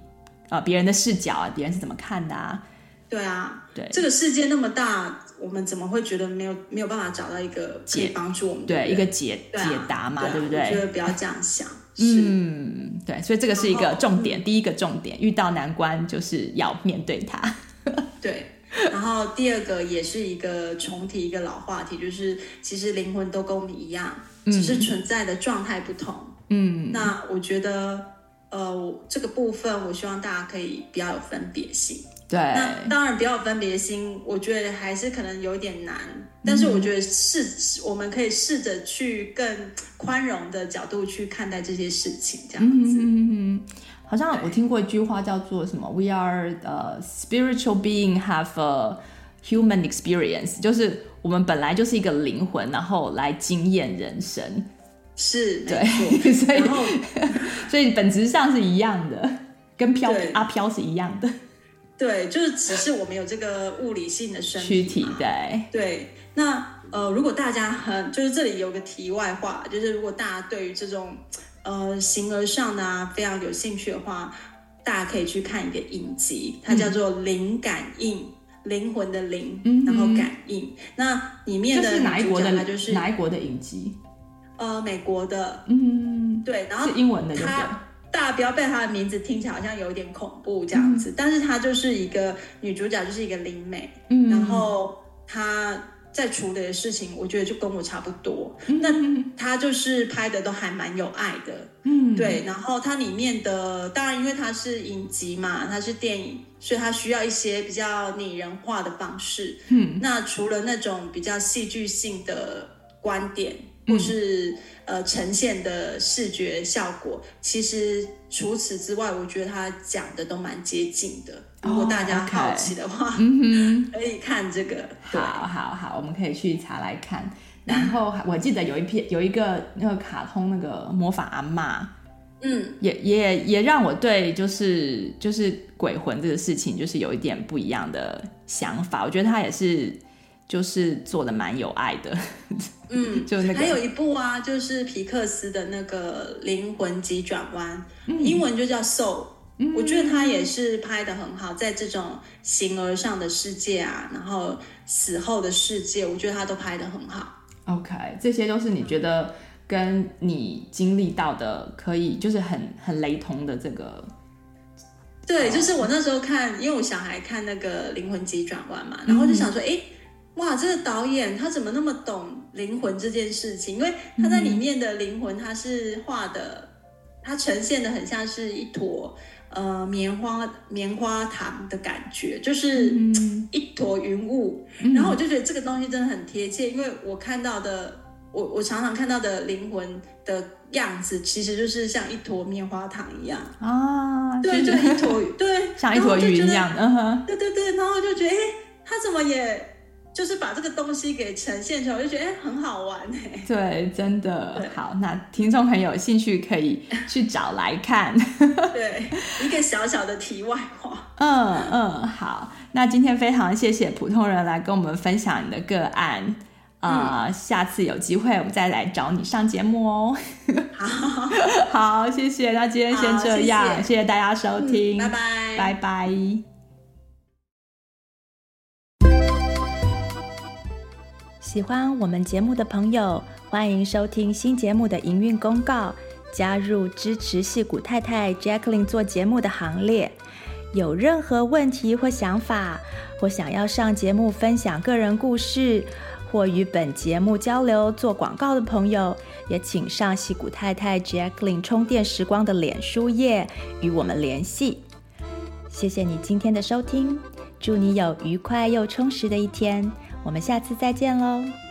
呃别人的视角啊，别人是怎么看的啊？对啊，对，这个世界那么大。我们怎么会觉得没有没有办法找到一个可以帮助我们的对，一个解解答嘛，对，不对？我觉得不要这样想。嗯，对，所以这个是一个重点，第一个重点，遇到难关就是要面对它。对，然后第二个也是一个重提一个老话题，就是其实灵魂都跟我们一样，只是存在的状态不同。嗯，那我觉得，呃，这个部分我希望大家可以比较有分别心。对，那当然不要分别心，我觉得还是可能有点难。但是我觉得试，我们可以试着去更宽容的角度去看待这些事情，这样子。嗯，好像我听过一句话叫做什么？We are uh, spiritual being have a human experience，就是我们本来就是一个灵魂，然后来经验人生。是，对，所以 所以本质上是一样的，跟飘阿飘是一样的。对，就是只是我们有这个物理性的身体，躯体，对对。那呃，如果大家很就是这里有个题外话，就是如果大家对于这种呃形而上的啊非常有兴趣的话，大家可以去看一个影集，它叫做《灵感应》，灵魂的灵，嗯、然后感应。那里面的哪一国的？它就是哪一国的影集？呃，美国的。嗯，对，然后是英文的，它大家不要被她的名字听起来好像有点恐怖这样子，嗯、但是她就是一个女主角，就是一个灵媒，嗯，然后她。在处理的事情，我觉得就跟我差不多。嗯、那她就是拍的都还蛮有爱的，嗯，对。然后它里面的，当然因为它是影集嘛，它是电影，所以它需要一些比较拟人化的方式。嗯，那除了那种比较戏剧性的观点，或是、嗯。呃，呈现的视觉效果，其实除此之外，我觉得他讲的都蛮接近的。如果大家好奇的话，嗯、可以看这个。好好好，我们可以去查来看。然后我记得有一篇有一个那个卡通，那个魔法阿嬷，嗯，也也也让我对就是就是鬼魂这个事情，就是有一点不一样的想法。我觉得他也是。就是做的蛮有爱的，嗯，就那个还有一部啊，就是皮克斯的那个灵魂急转弯，嗯、英文就叫 Soul，嗯，我觉得他也是拍的很好，在这种形而上的世界啊，然后死后的世界，我觉得他都拍的很好。OK，这些都是你觉得跟你经历到的可以，就是很很雷同的这个。对，就是我那时候看，因为我小孩看那个灵魂急转弯嘛，然后就想说，哎、嗯。哇，这个导演他怎么那么懂灵魂这件事情？因为他在里面的灵魂，他是画的，他呈现的很像是一坨呃棉花棉花糖的感觉，就是一坨云雾。然后我就觉得这个东西真的很贴切，因为我看到的，我我常常看到的灵魂的样子，其实就是像一坨棉花糖一样啊，对，就一坨，对，像一坨云一样，嗯哼，对对对，然后就觉得，哎，他怎么也。就是把这个东西给呈现出来，我就觉得哎，很好玩哎。对，真的好。那听众朋友有兴趣可以去找来看。对，一个小小的题外话。嗯嗯，好。那今天非常谢谢普通人来跟我们分享你的个案啊、呃嗯，下次有机会我们再来找你上节目哦。好，好，谢谢。那今天先这样，谢谢，谢谢大家收听，拜拜，拜拜。喜欢我们节目的朋友，欢迎收听新节目的营运公告，加入支持戏骨太太 Jacqueline 做节目的行列。有任何问题或想法，或想要上节目分享个人故事，或与本节目交流做广告的朋友，也请上戏骨太太 Jacqueline 充电时光的脸书页与我们联系。谢谢你今天的收听，祝你有愉快又充实的一天。我们下次再见喽。